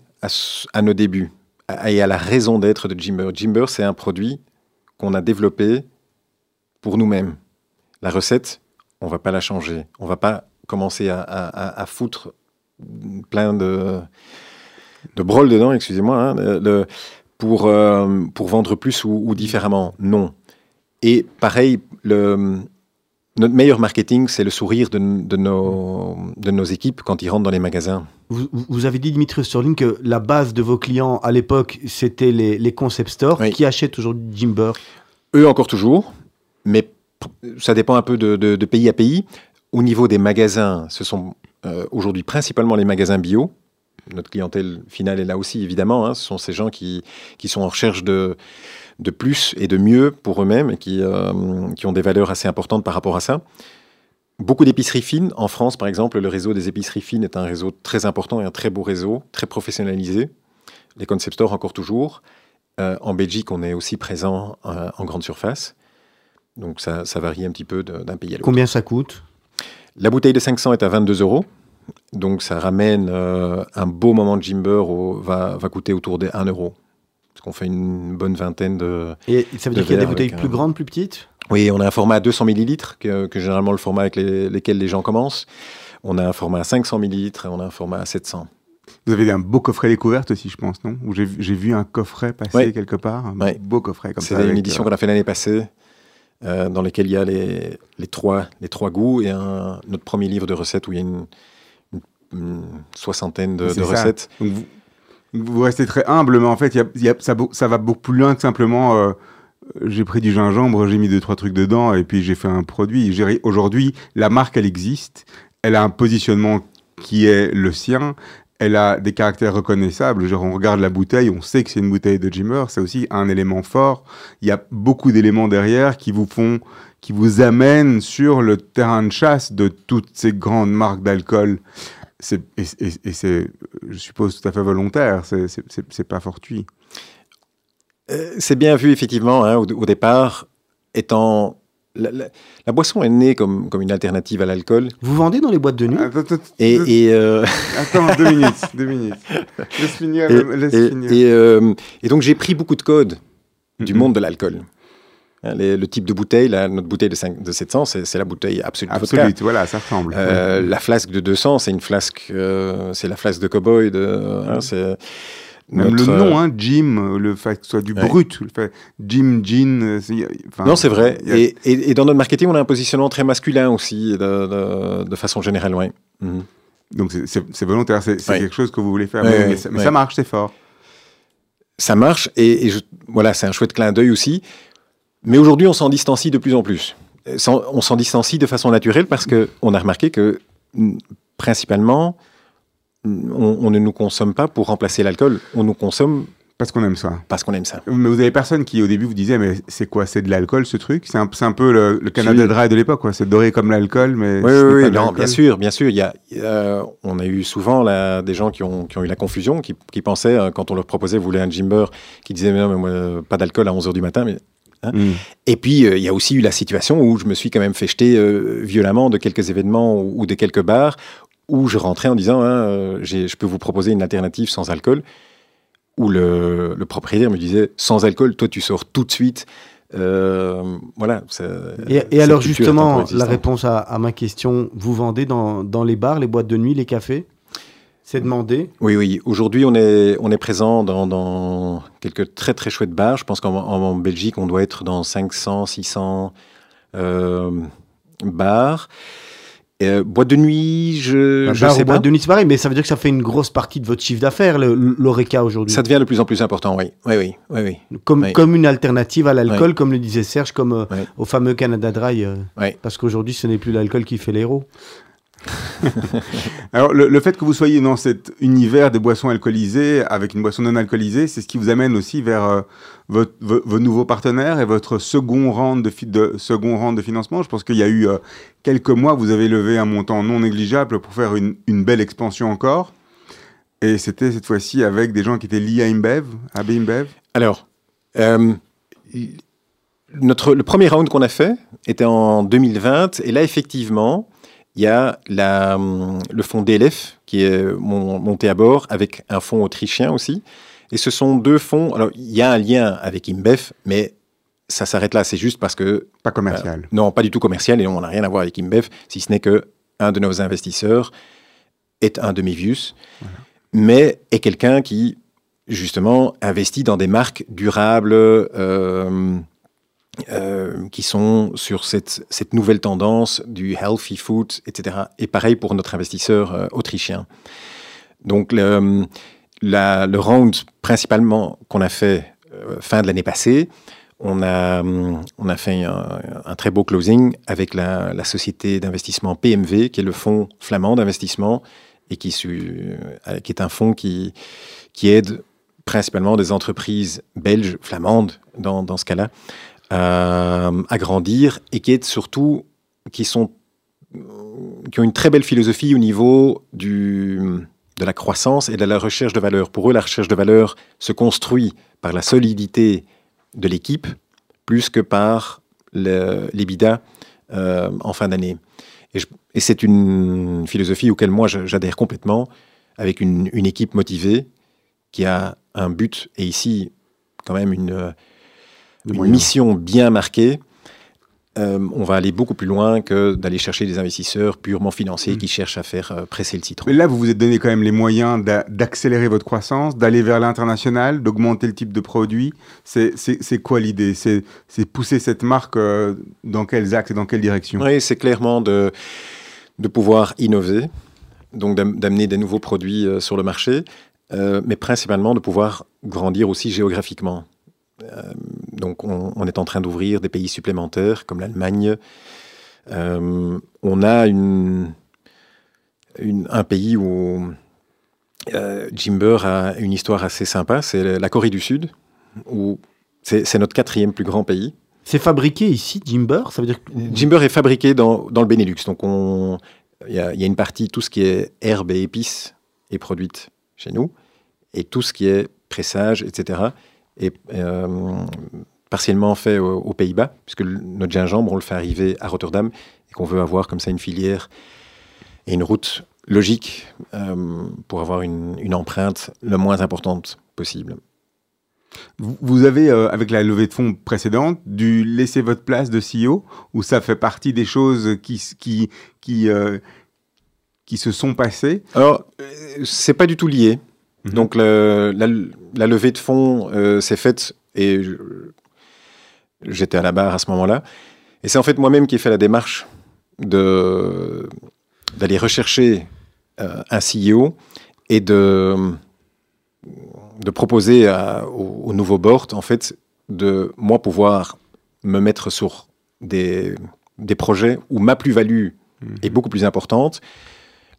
à, nos débuts à- et à la raison d'être de Jimber. Jimber, c'est un produit qu'on a développé pour nous-mêmes. La recette, on va pas la changer. On va pas commencer à, à- à- à foutre plein de, de brol dedans, excusez-moi, hein, le- pour, euh, pour vendre plus ou, ou différemment. Non. Et pareil, le, notre meilleur marketing, c'est le sourire de, de nos, de nos équipes quand ils rentrent dans les magasins. vous, avez dit, Dimitri Sterling, que la base de vos clients à l'époque, c'était les, les concept stores. Oui. Qui achètent aujourd'hui Jimber Eux encore toujours, mais ça dépend un peu de, pays à pays. Au niveau des magasins, ce sont euh, aujourd'hui principalement les magasins bio. Notre clientèle finale est là aussi, évidemment. hein. Ce sont ces gens qui, qui sont en recherche de, de plus et de mieux pour eux-mêmes et qui, euh, qui ont des valeurs assez importantes par rapport à ça. Beaucoup d'épiceries fines. En France, par exemple, le réseau des épiceries fines est un réseau très important et un très beau réseau, très professionnalisé. Les concept stores encore toujours. Euh, en Belgique, on est aussi présent en grande surface. Donc ça, ça varie un petit peu d'un pays à l'autre. Combien ça coûte? La bouteille de 500 est à 22 euros. Donc ça ramène euh, un beau moment de Jimber au, va, va coûter autour des 1 euro. Parce qu'on fait une bonne vingtaine de... Et ça veut dire qu'il y a des bouteilles plus un- grandes, plus petites? Oui, on a un format à 200 millilitres, que, que généralement le format avec les- lesquels les gens commencent. On a un format à 500 millilitres et on a un format à 700. Vous avez un beau coffret découverte aussi, je pense, non? Où j'ai vu un coffret passer Ouais. quelque part. Un Ouais. beau coffret comme C'est ça. une avec, édition euh, qu'on a fait l'année passée, euh, dans laquelle il y a les, les, trois, les trois goûts et un, notre premier livre de recettes où il y a une, une- une soixantaine de, recettes. Donc vous, vous restez très humble, mais en fait, y a- y a- ça, ça va beaucoup plus loin que simplement. euh, j'ai pris du gingembre, j'ai mis deux trois trucs dedans et puis j'ai fait un produit. Aujourd'hui, la marque, elle existe. Elle a un positionnement qui est le sien. Elle a des caractères reconnaissables. On regarde la bouteille, on sait que c'est une bouteille de Jimmer. C'est aussi un élément fort. Il y a beaucoup d'éléments derrière qui vous font, qui vous amènent sur le terrain de chasse de toutes ces grandes marques d'alcool. Et, et- c'est, je suppose, tout à fait volontaire. C'est- pas fortuit. Euh, C'est bien vu, effectivement, hein, au départ, étant. La, la- la boisson est née comme, comme une alternative à l'alcool. Vous vendez dans les boîtes de nuit Attends, attends, Et, et, euh, attends, deux minutes, deux minutes. Laisse finir. et, laisse et- finir. et, euh, et donc, j'ai pris beaucoup de codes du monde de l'alcool. Hein, le type de bouteille, là, notre bouteille de, 5 de 700, c'est c'est la bouteille absolue. Absolute, voilà, ça ressemble. Euh, La flasque de 200, c'est une flasque, euh, c'est la flasque de cowboy. De, hein, c'est- Même Notre, le euh, nom, hein, Jim, le fait que ce soit du Ouais. brut, le fait Jim, Jean. euh, enfin, Non, c'est vrai. a- Et, et- et dans notre marketing, on a un positionnement très masculin aussi, de, de- de façon générale, oui. Mhm. Donc c'est- volontaire, c'est Ouais. quelque chose que vous voulez faire. Ouais, mais ça, mais ouais. ça marche, c'est fort. Ça marche, et, et je- voilà, c'est un chouette clin d'œil aussi. Mais aujourd'hui, on s'en distancie de plus en plus. Euh, On s'en distancie de façon naturelle parce qu'on a remarqué que, mm, principalement, on, on ne nous consomme pas pour remplacer l'alcool, on nous consomme Parce qu'on aime ça. parce qu'on aime ça. Mais vous avez personne qui au début vous disait mais c'est quoi c'est de l'alcool ce truc? C'est un, un peu le, le Canada. Dry de l'époque quoi c'est doré comme l'alcool mais Oui, oui, oui, non, bien sûr, bien sûr. Il y a, euh, on a eu souvent là, des gens qui ont, qui ont eu la confusion, qui, qui pensaient, euh, quand on leur proposait, vous voulez un Jimber, qui disaient, mais non, mais moi, pas d'alcool à 11h du matin. Mais... Mm. Et puis, euh, il y a aussi eu la situation où je me suis quand même fait jeter euh, violemment de quelques événements ou, ou de quelques bars, où je rentrais en disant, hein, euh, je peux vous proposer une alternative sans alcool, où le, le propriétaire me disait, sans alcool, toi, tu sors tout de suite. Euh, voilà. Et, alors justement, la réponse à, à ma question, vous vendez dans, dans les bars, les boîtes de nuit, les cafés? C'est demandé? Oui, oui. Aujourd'hui, on est, on est présent dans, dans quelques très, très chouettes bars. Je pense qu'en en, en Belgique, on doit être dans 500, 600 euh, bars. Euh, boîte de nuit, je Un je sais pas. boîte de nuit, c'est pareil, mais ça veut dire que ça fait une grosse partie de votre chiffre d'affaires, l'Oreca aujourd'hui. Ça devient de plus en plus important, oui. Oui, oui, oui, oui. Comme, oui. comme une alternative à l'alcool, comme le disait Serge, comme euh, au fameux Canada Dry. euh. Parce qu'aujourd'hui, ce n'est plus l'alcool qui fait l'héros. alors le, fait que vous soyez dans cet univers des boissons alcoolisées avec une boisson non alcoolisée c'est ce qui vous amène aussi vers euh, votre- vo- vos nouveaux partenaires et votre second round de, second round de financement. Je pense qu'il y a eu euh, quelques mois vous avez levé un montant non négligeable pour faire une, belle expansion encore. Et c'était cette fois-ci avec des gens qui étaient liés à InBev à InBev Alors, euh, notre, le premier round qu'on a fait était en 2020. Et là, effectivement, il y a la, le fonds DLF qui est mon- monté à bord avec un fonds autrichien aussi. Et ce sont deux fonds. Alors, il y a un lien avec InBev, mais ça s'arrête là. C'est juste parce que pas commercial euh, non, pas du tout commercial et on n'a rien à voir avec InBev, si ce n'est que un de nos investisseurs est un de Mevius, mais est quelqu'un qui, justement, investit dans des marques durables euh, euh, qui sont sur cette, nouvelle tendance du healthy food, etc. Et pareil pour notre investisseur euh, autrichien. Donc, le, round principalement qu'on a fait euh, fin de l'année passée, on a, fait un, très beau closing avec la, société d'investissement PMV, qui est le fonds flamand d'investissement et qui, est un fonds qui, aide principalement des entreprises belges, flamandes, dans ce cas-là, à, à grandir et qui aident surtout, qui, sont, qui ont une très belle philosophie au niveau du, de la croissance et de la recherche de valeur. Pour eux, la recherche de valeur se construit par la solidité de l'équipe plus que par le- l'EBITDA euh, en fin d'année. Et, et c'est une philosophie auquel moi j'adhère complètement, avec une, une équipe motivée qui a un but, et ici quand même une, une moyens. mission bien marquée. Euh, on va aller beaucoup plus loin que d'aller chercher des investisseurs purement financiers Mm. qui cherchent à faire euh, presser le citron. Mais là, vous vous êtes donné quand même les moyens d'a- d'accélérer votre croissance, d'aller vers l'international, d'augmenter le type de produit. C'est quoi l'idée? C'est pousser cette marque euh, dans quels axes et dans quelle direction Oui, c'est clairement de, de pouvoir innover, donc d'am- d'amener des nouveaux produits sur le marché, mais principalement de pouvoir grandir aussi géographiquement. Euh, donc on, on est en train d'ouvrir des pays supplémentaires comme l'Allemagne. Euh, on a une, une- un pays où euh, Jimber a une histoire assez sympa, c'est la Corée du Sud, où c'est notre quatrième plus grand pays. C'est fabriqué ici, Jimber Ça veut dire que... Jimber est fabriqué dans, dans le Benelux. Donc, on- il y, y a une partie, tout ce qui est herbe et épices est produite chez nous. Et tout ce qui est pressage, etc., est euh, partiellement fait au- aux Pays-Bas, puisque le- notre gingembre, on le fait arriver à Rotterdam et qu'on veut avoir comme ça une filière et une route logique euh, pour avoir une, une empreinte le moins importante possible. Vous avez, euh, avec la levée de fonds précédente, dû laisser votre place de CEO ou ça fait partie des choses qui, qui, qui, euh, qui se sont passées? Alors, c'est pas du tout lié. Mhm. Donc le- la, la levée de fonds euh, s'est faite et j'étais à la barre à ce moment-là. Et c'est en fait moi-même qui ai fait la démarche de d'aller rechercher euh, un CEO et de de proposer à- au, au nouveau board en fait de moi pouvoir me mettre sur des, des projets où ma plus-value est beaucoup plus importante.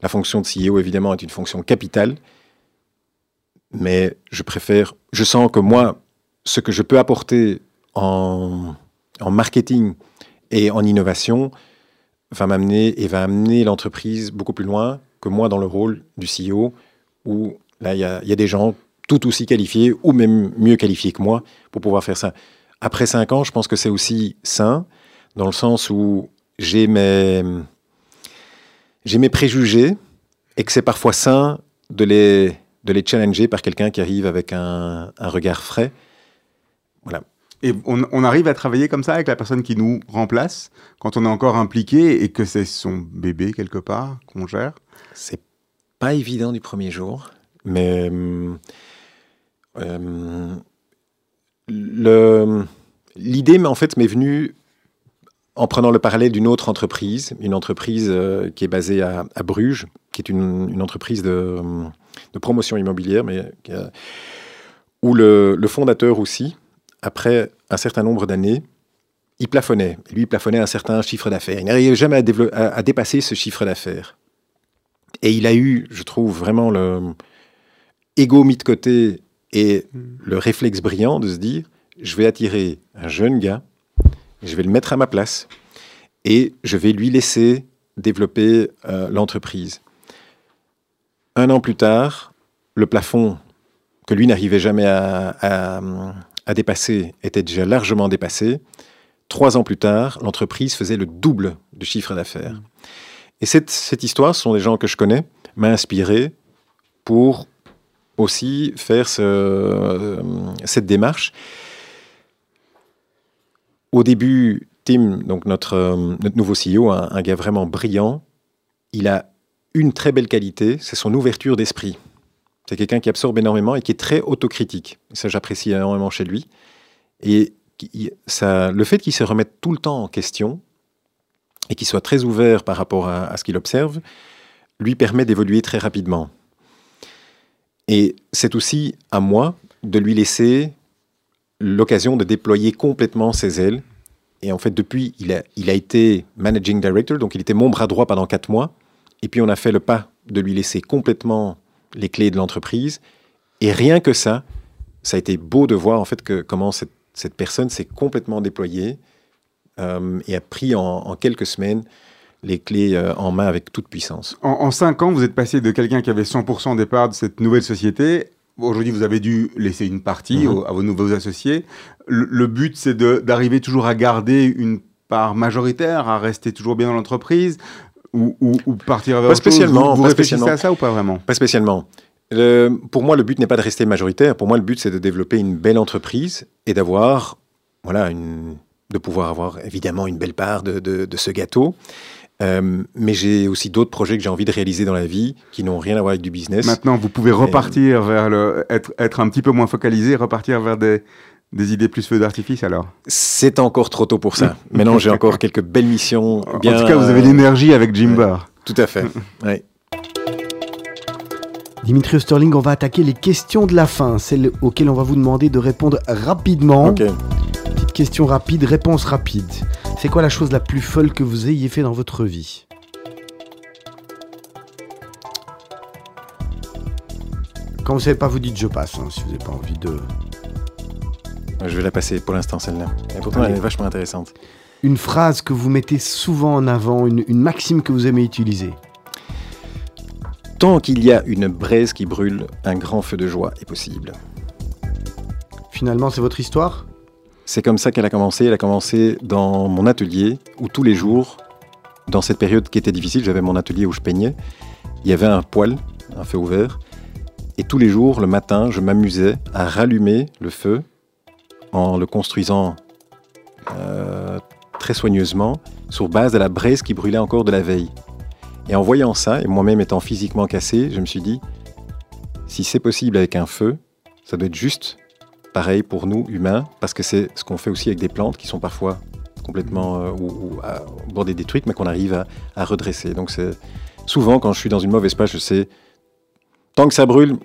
La fonction de CEO évidemment est une fonction capitale, mais je préfère, je sens que moi, ce que je peux apporter en, marketing et en innovation va m'amener et va amener l'entreprise beaucoup plus loin que moi dans le rôle du CEO, où là, il y a, des gens tout aussi qualifiés ou même mieux qualifiés que moi pour pouvoir faire ça. Après cinq ans, je pense que c'est aussi sain, dans le sens où j'ai j'ai mes préjugés et que c'est parfois sain de les, de les challenger par quelqu'un qui arrive avec un, un regard frais. Et on, on arrive à travailler comme ça avec la personne qui nous remplace quand on est encore impliqué et que c'est son bébé quelque part qu'on gère? C'est pas évident du premier jour, mais euh, le- l'idée, en fait, m'est venue en prenant le parallèle d'une autre entreprise, une entreprise euh, qui est basée à, à Bruges, qui est une, une entreprise de, hum, de promotion immobilière, mais a- où le, le fondateur aussi, après un certain nombre d'années, il plafonnait. Lui, il plafonnait un certain chiffre d'affaires. Il n'arrivait jamais à, dévelop- à- à dépasser ce chiffre d'affaires. Et il a eu, je trouve, vraiment le ego mis de côté et le réflexe brillant de se dire je vais attirer un jeune gars, je vais le mettre à ma place et je vais lui laisser développer euh, l'entreprise. Un an plus tard, le plafond que lui n'arrivait jamais à, dépasser était déjà largement dépassé. Trois ans plus tard, l'entreprise faisait le double du chiffre d'affaires. Et cette, cette histoire, ce sont des gens que je connais, m'a inspiré pour aussi faire euh, cette démarche. Au début, Tim, donc notre, euh, nouveau CEO, un, un gars vraiment brillant, il a une très belle qualité, c'est son ouverture d'esprit. C'est quelqu'un qui absorbe énormément et qui est très autocritique. Ça, j'apprécie énormément chez lui. Et ça, le fait qu'il se remette tout le temps en question et qu'il soit très ouvert par rapport à ce qu'il observe, lui permet d'évoluer très rapidement. Et c'est aussi à moi de lui laisser l'occasion de déployer complètement ses ailes. Et en fait, depuis, il a, il a été managing director, donc il était mon bras droit pendant quatre mois. Et puis, on a fait le pas de lui laisser complètement les clés de l'entreprise. Et rien que ça, ça a été beau de voir en fait que comment cette, cette personne s'est complètement déployée euh, et a pris en, quelques semaines les clés euh, en main avec toute puissance. En, en cinq ans, vous êtes passé de quelqu'un qui avait 100% des parts de cette nouvelle société. Aujourd'hui, vous avez dû laisser une partie Mhm. au- à vos nouveaux associés. Le, le but, c'est d'arriver toujours à garder une part majoritaire, à rester toujours bien dans l'entreprise ou, ou- ou partir vers Pas chose spécialement, Vous, vous pas réfléchissez spécialement. à ça ou pas vraiment? Pas spécialement. Le- pour moi, le but n'est pas de rester majoritaire. Pour moi, le but, c'est de développer une belle entreprise et d'avoir, voilà, une, de pouvoir avoir évidemment une belle part de, de- de ce gâteau. Euh, mais j'ai aussi d'autres projets que j'ai envie de réaliser dans la vie qui n'ont rien à voir avec du business. Maintenant, vous pouvez repartir vers le. Être, être un petit peu moins focalisé, repartir vers des, des idées plus feu d'artifice alors? C'est encore trop tôt pour ça. Maintenant, j'ai encore quelques belles missions. En Bien, tout cas, vous avez euh, l'énergie avec Jim ouais. Burr. Tout à fait. Ouais. Dimitri Osterling, on va attaquer les questions de la fin, celles auxquelles on va vous demander de répondre rapidement. Ok. Question rapide, réponse rapide. C'est quoi la chose la plus folle que vous ayez fait dans votre vie? Quand vous savez pas, vous dites je passe, hein, si vous n'avez pas envie de... Je vais la passer pour l'instant, celle-là. Et pourtant, Allez. elle est vachement intéressante. Une phrase que vous mettez souvent en avant, une, une maxime que vous aimez utiliser. Tant qu'il y a une braise qui brûle, un grand feu de joie est possible. Finalement, c'est votre histoire? C'est comme ça qu'elle a commencé. Elle a commencé dans mon atelier où tous les jours, dans cette période qui était difficile, j'avais mon atelier où je peignais. Il y avait un poêle, un feu ouvert. Et tous les jours, le matin, je m'amusais à rallumer le feu en le construisant euh, très soigneusement sur base de la braise qui brûlait encore de la veille. Et en voyant ça, et moi-même étant physiquement cassé, je me suis dit, Si c'est possible avec un feu, ça doit être juste pareil pour nous, humains, parce que c'est ce qu'on fait aussi avec des plantes qui sont parfois complètement euh, ou, ou à- au bord des détruites, mais qu'on arrive à, à redresser. Donc c'est souvent quand je suis dans une mauvaise page, je sais, tant que ça brûle,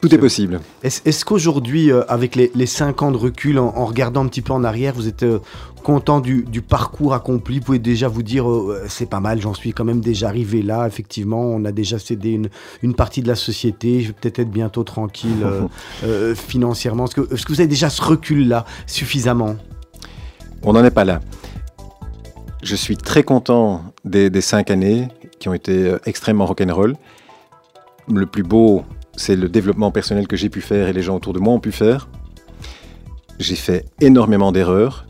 tout est possible. Est-ce qu'aujourd'hui, euh, avec les, les 5 ans de recul, en, en regardant un petit peu en arrière, vous êtes euh, content du, du parcours accompli? Vous pouvez déjà vous dire, euh, c'est pas mal, j'en suis quand même déjà arrivé là. Effectivement, on a déjà cédé une, une partie de la société. Je vais peut-être être bientôt tranquille financièrement. Est-ce que, vous avez déjà ce recul-là suffisamment? On n'en est pas là. Je suis très content des, des cinq années qui ont été extrêmement rock'n'roll. Le plus beau, c'est le développement personnel que j'ai pu faire et les gens autour de moi ont pu faire. J'ai fait énormément d'erreurs.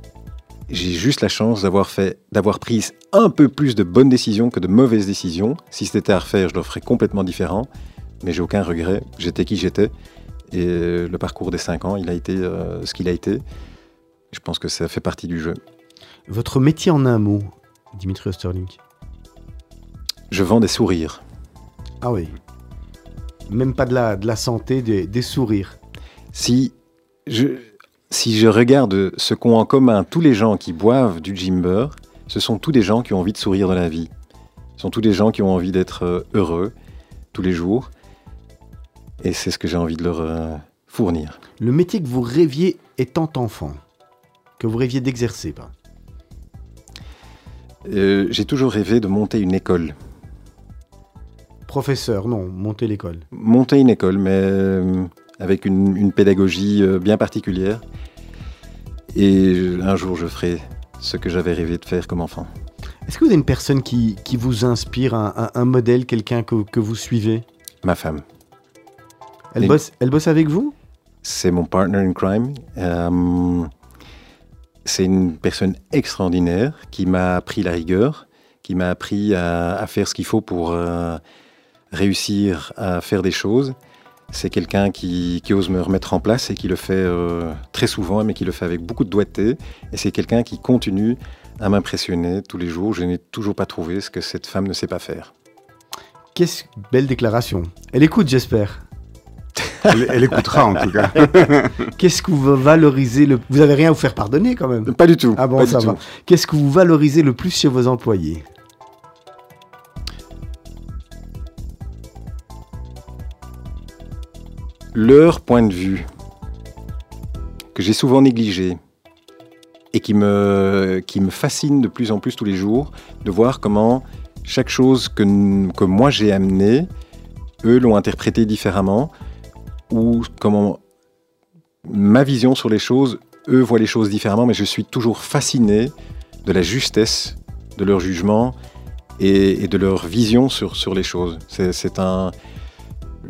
J'ai juste la chance d'avoir fait, d'avoir pris un peu plus de bonnes décisions que de mauvaises décisions. Si c'était à refaire, je le ferais complètement différent. Mais j'ai aucun regret. J'étais qui j'étais. Et euh, le parcours des cinq ans, il a été euh, ce qu'il a été. Je pense que ça fait partie du jeu. Votre métier en un mot, Dimitri Osterling Je vends des sourires. Ah oui. Même pas de la, de la santé, des, des sourires. Si je, si je regarde ce qu'ont en commun tous les gens qui boivent du Jimber, ce sont tous des gens qui ont envie de sourire dans la vie. Ce sont tous des gens qui ont envie d'être euh, heureux tous les jours. Et c'est ce que j'ai envie de leur euh, fournir. Le métier que vous rêviez étant enfant, que vous rêviez d'exercer, Euh, j'ai toujours rêvé de monter une école. Professeur, non, monter l'école. Monter une école, mais euh, avec une, une pédagogie euh, bien particulière. Et un jour, je ferai ce que j'avais rêvé de faire comme enfant. Est-ce que vous avez une personne qui, qui vous inspire, un, un- un modèle, quelqu'un que, que vous suivez? Ma femme. elle Et- bosse, elle bosse avec vous? C'est mon partner in crime. Euh, c'est une personne extraordinaire qui m'a appris la rigueur, qui m'a appris à, à faire ce qu'il faut pour euh, réussir à faire des choses. C'est quelqu'un qui, qui ose me remettre en place et qui le fait euh, très souvent, mais qui le fait avec beaucoup de doigté. Et c'est quelqu'un qui continue à m'impressionner tous les jours. Je n'ai toujours pas trouvé ce que cette femme ne sait pas faire. Qu'est-ce belle déclaration. Elle écoute, j'espère. Elle, elle écoutera en tout cas. Qu'est-ce que vous valorisez le Vous avez rien à vous faire pardonner quand même. Pas du tout. Ah bon, ça va. Qu'est-ce que vous valorisez le plus chez vos employés? Leur point de vue, que j'ai souvent négligé, et qui me, qui me fascine de plus en plus tous les jours, de voir comment chaque chose que, que moi j'ai amenée, eux l'ont interprété différemment, ou comment ma vision sur les choses, eux voient les choses différemment, mais je suis toujours fasciné de la justesse de leur jugement et, et de leur vision sur, sur les choses. C'est un,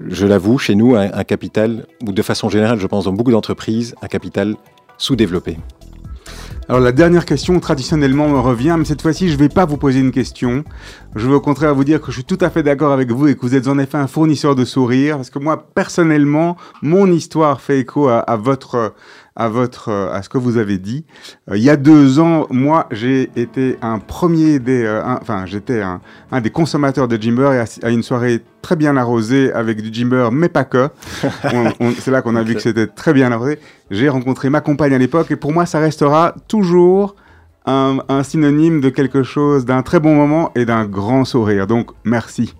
je l'avoue, chez nous, un, capital, ou de façon générale, je pense dans beaucoup d'entreprises, un capital sous-développé. Alors la dernière question traditionnellement me revient, mais cette fois-ci je ne vais pas vous poser une question. Je veux au contraire vous dire que je suis tout à fait d'accord avec vous et que vous êtes en effet un fournisseur de sourires, parce que moi personnellement, mon histoire fait écho à votre, à votre, à ce que vous avez dit. Euh, il y a deux ans, moi j'ai été un premier des, euh, un- enfin j'étais un, un des consommateurs de Jimber et à, à une soirée très bien arrosée avec du Jimber, mais pas que. C'est là qu'on a vu que c'était très bien arrosé. J'ai rencontré ma compagne à l'époque et pour moi, ça restera toujours un, un synonyme de quelque chose, d'un très bon moment et d'un grand sourire. Donc, merci.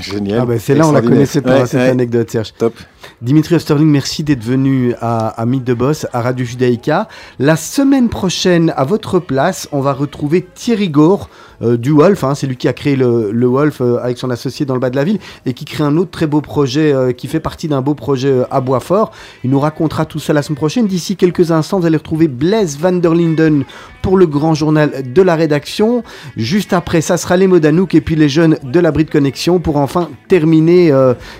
Génial. Ah ben c'est là, on la connaissait pas, Ouais, cette ouais. anecdote, Serge. Top. Dimitri Osterling, merci d'être venu à, à de Boss, à Radio Judaïka. La semaine prochaine, à votre place, on va retrouver Thierry Gore euh, du Wolf. hein. c'est lui qui a créé le, Wolf euh, avec son associé dans le bas de la ville et qui crée un autre très beau projet euh, qui fait partie d'un beau projet à Boisfort. Il nous racontera tout ça la semaine prochaine. D'ici quelques instants, vous allez retrouver Blaise van der Linden pour le grand journal de la rédaction. Juste après, ça sera les mots d'Anouk et puis les jeunes de la Bride Connexion pour enfin terminer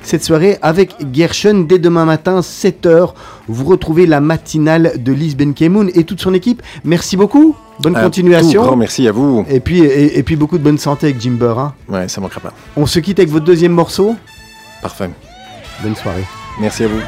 cette soirée avec Gershon dès demain matin, 7h. Vous retrouvez la matinale de Lise Benkemoun et toute son équipe. Merci beaucoup. Bonne Un continuation. tout grand merci à vous. Et puis, et, et puis beaucoup de bonne santé avec Jimber. hein. Ouais, ça manquera pas. On se quitte avec votre deuxième morceau. Parfait. Bonne soirée. Merci à vous.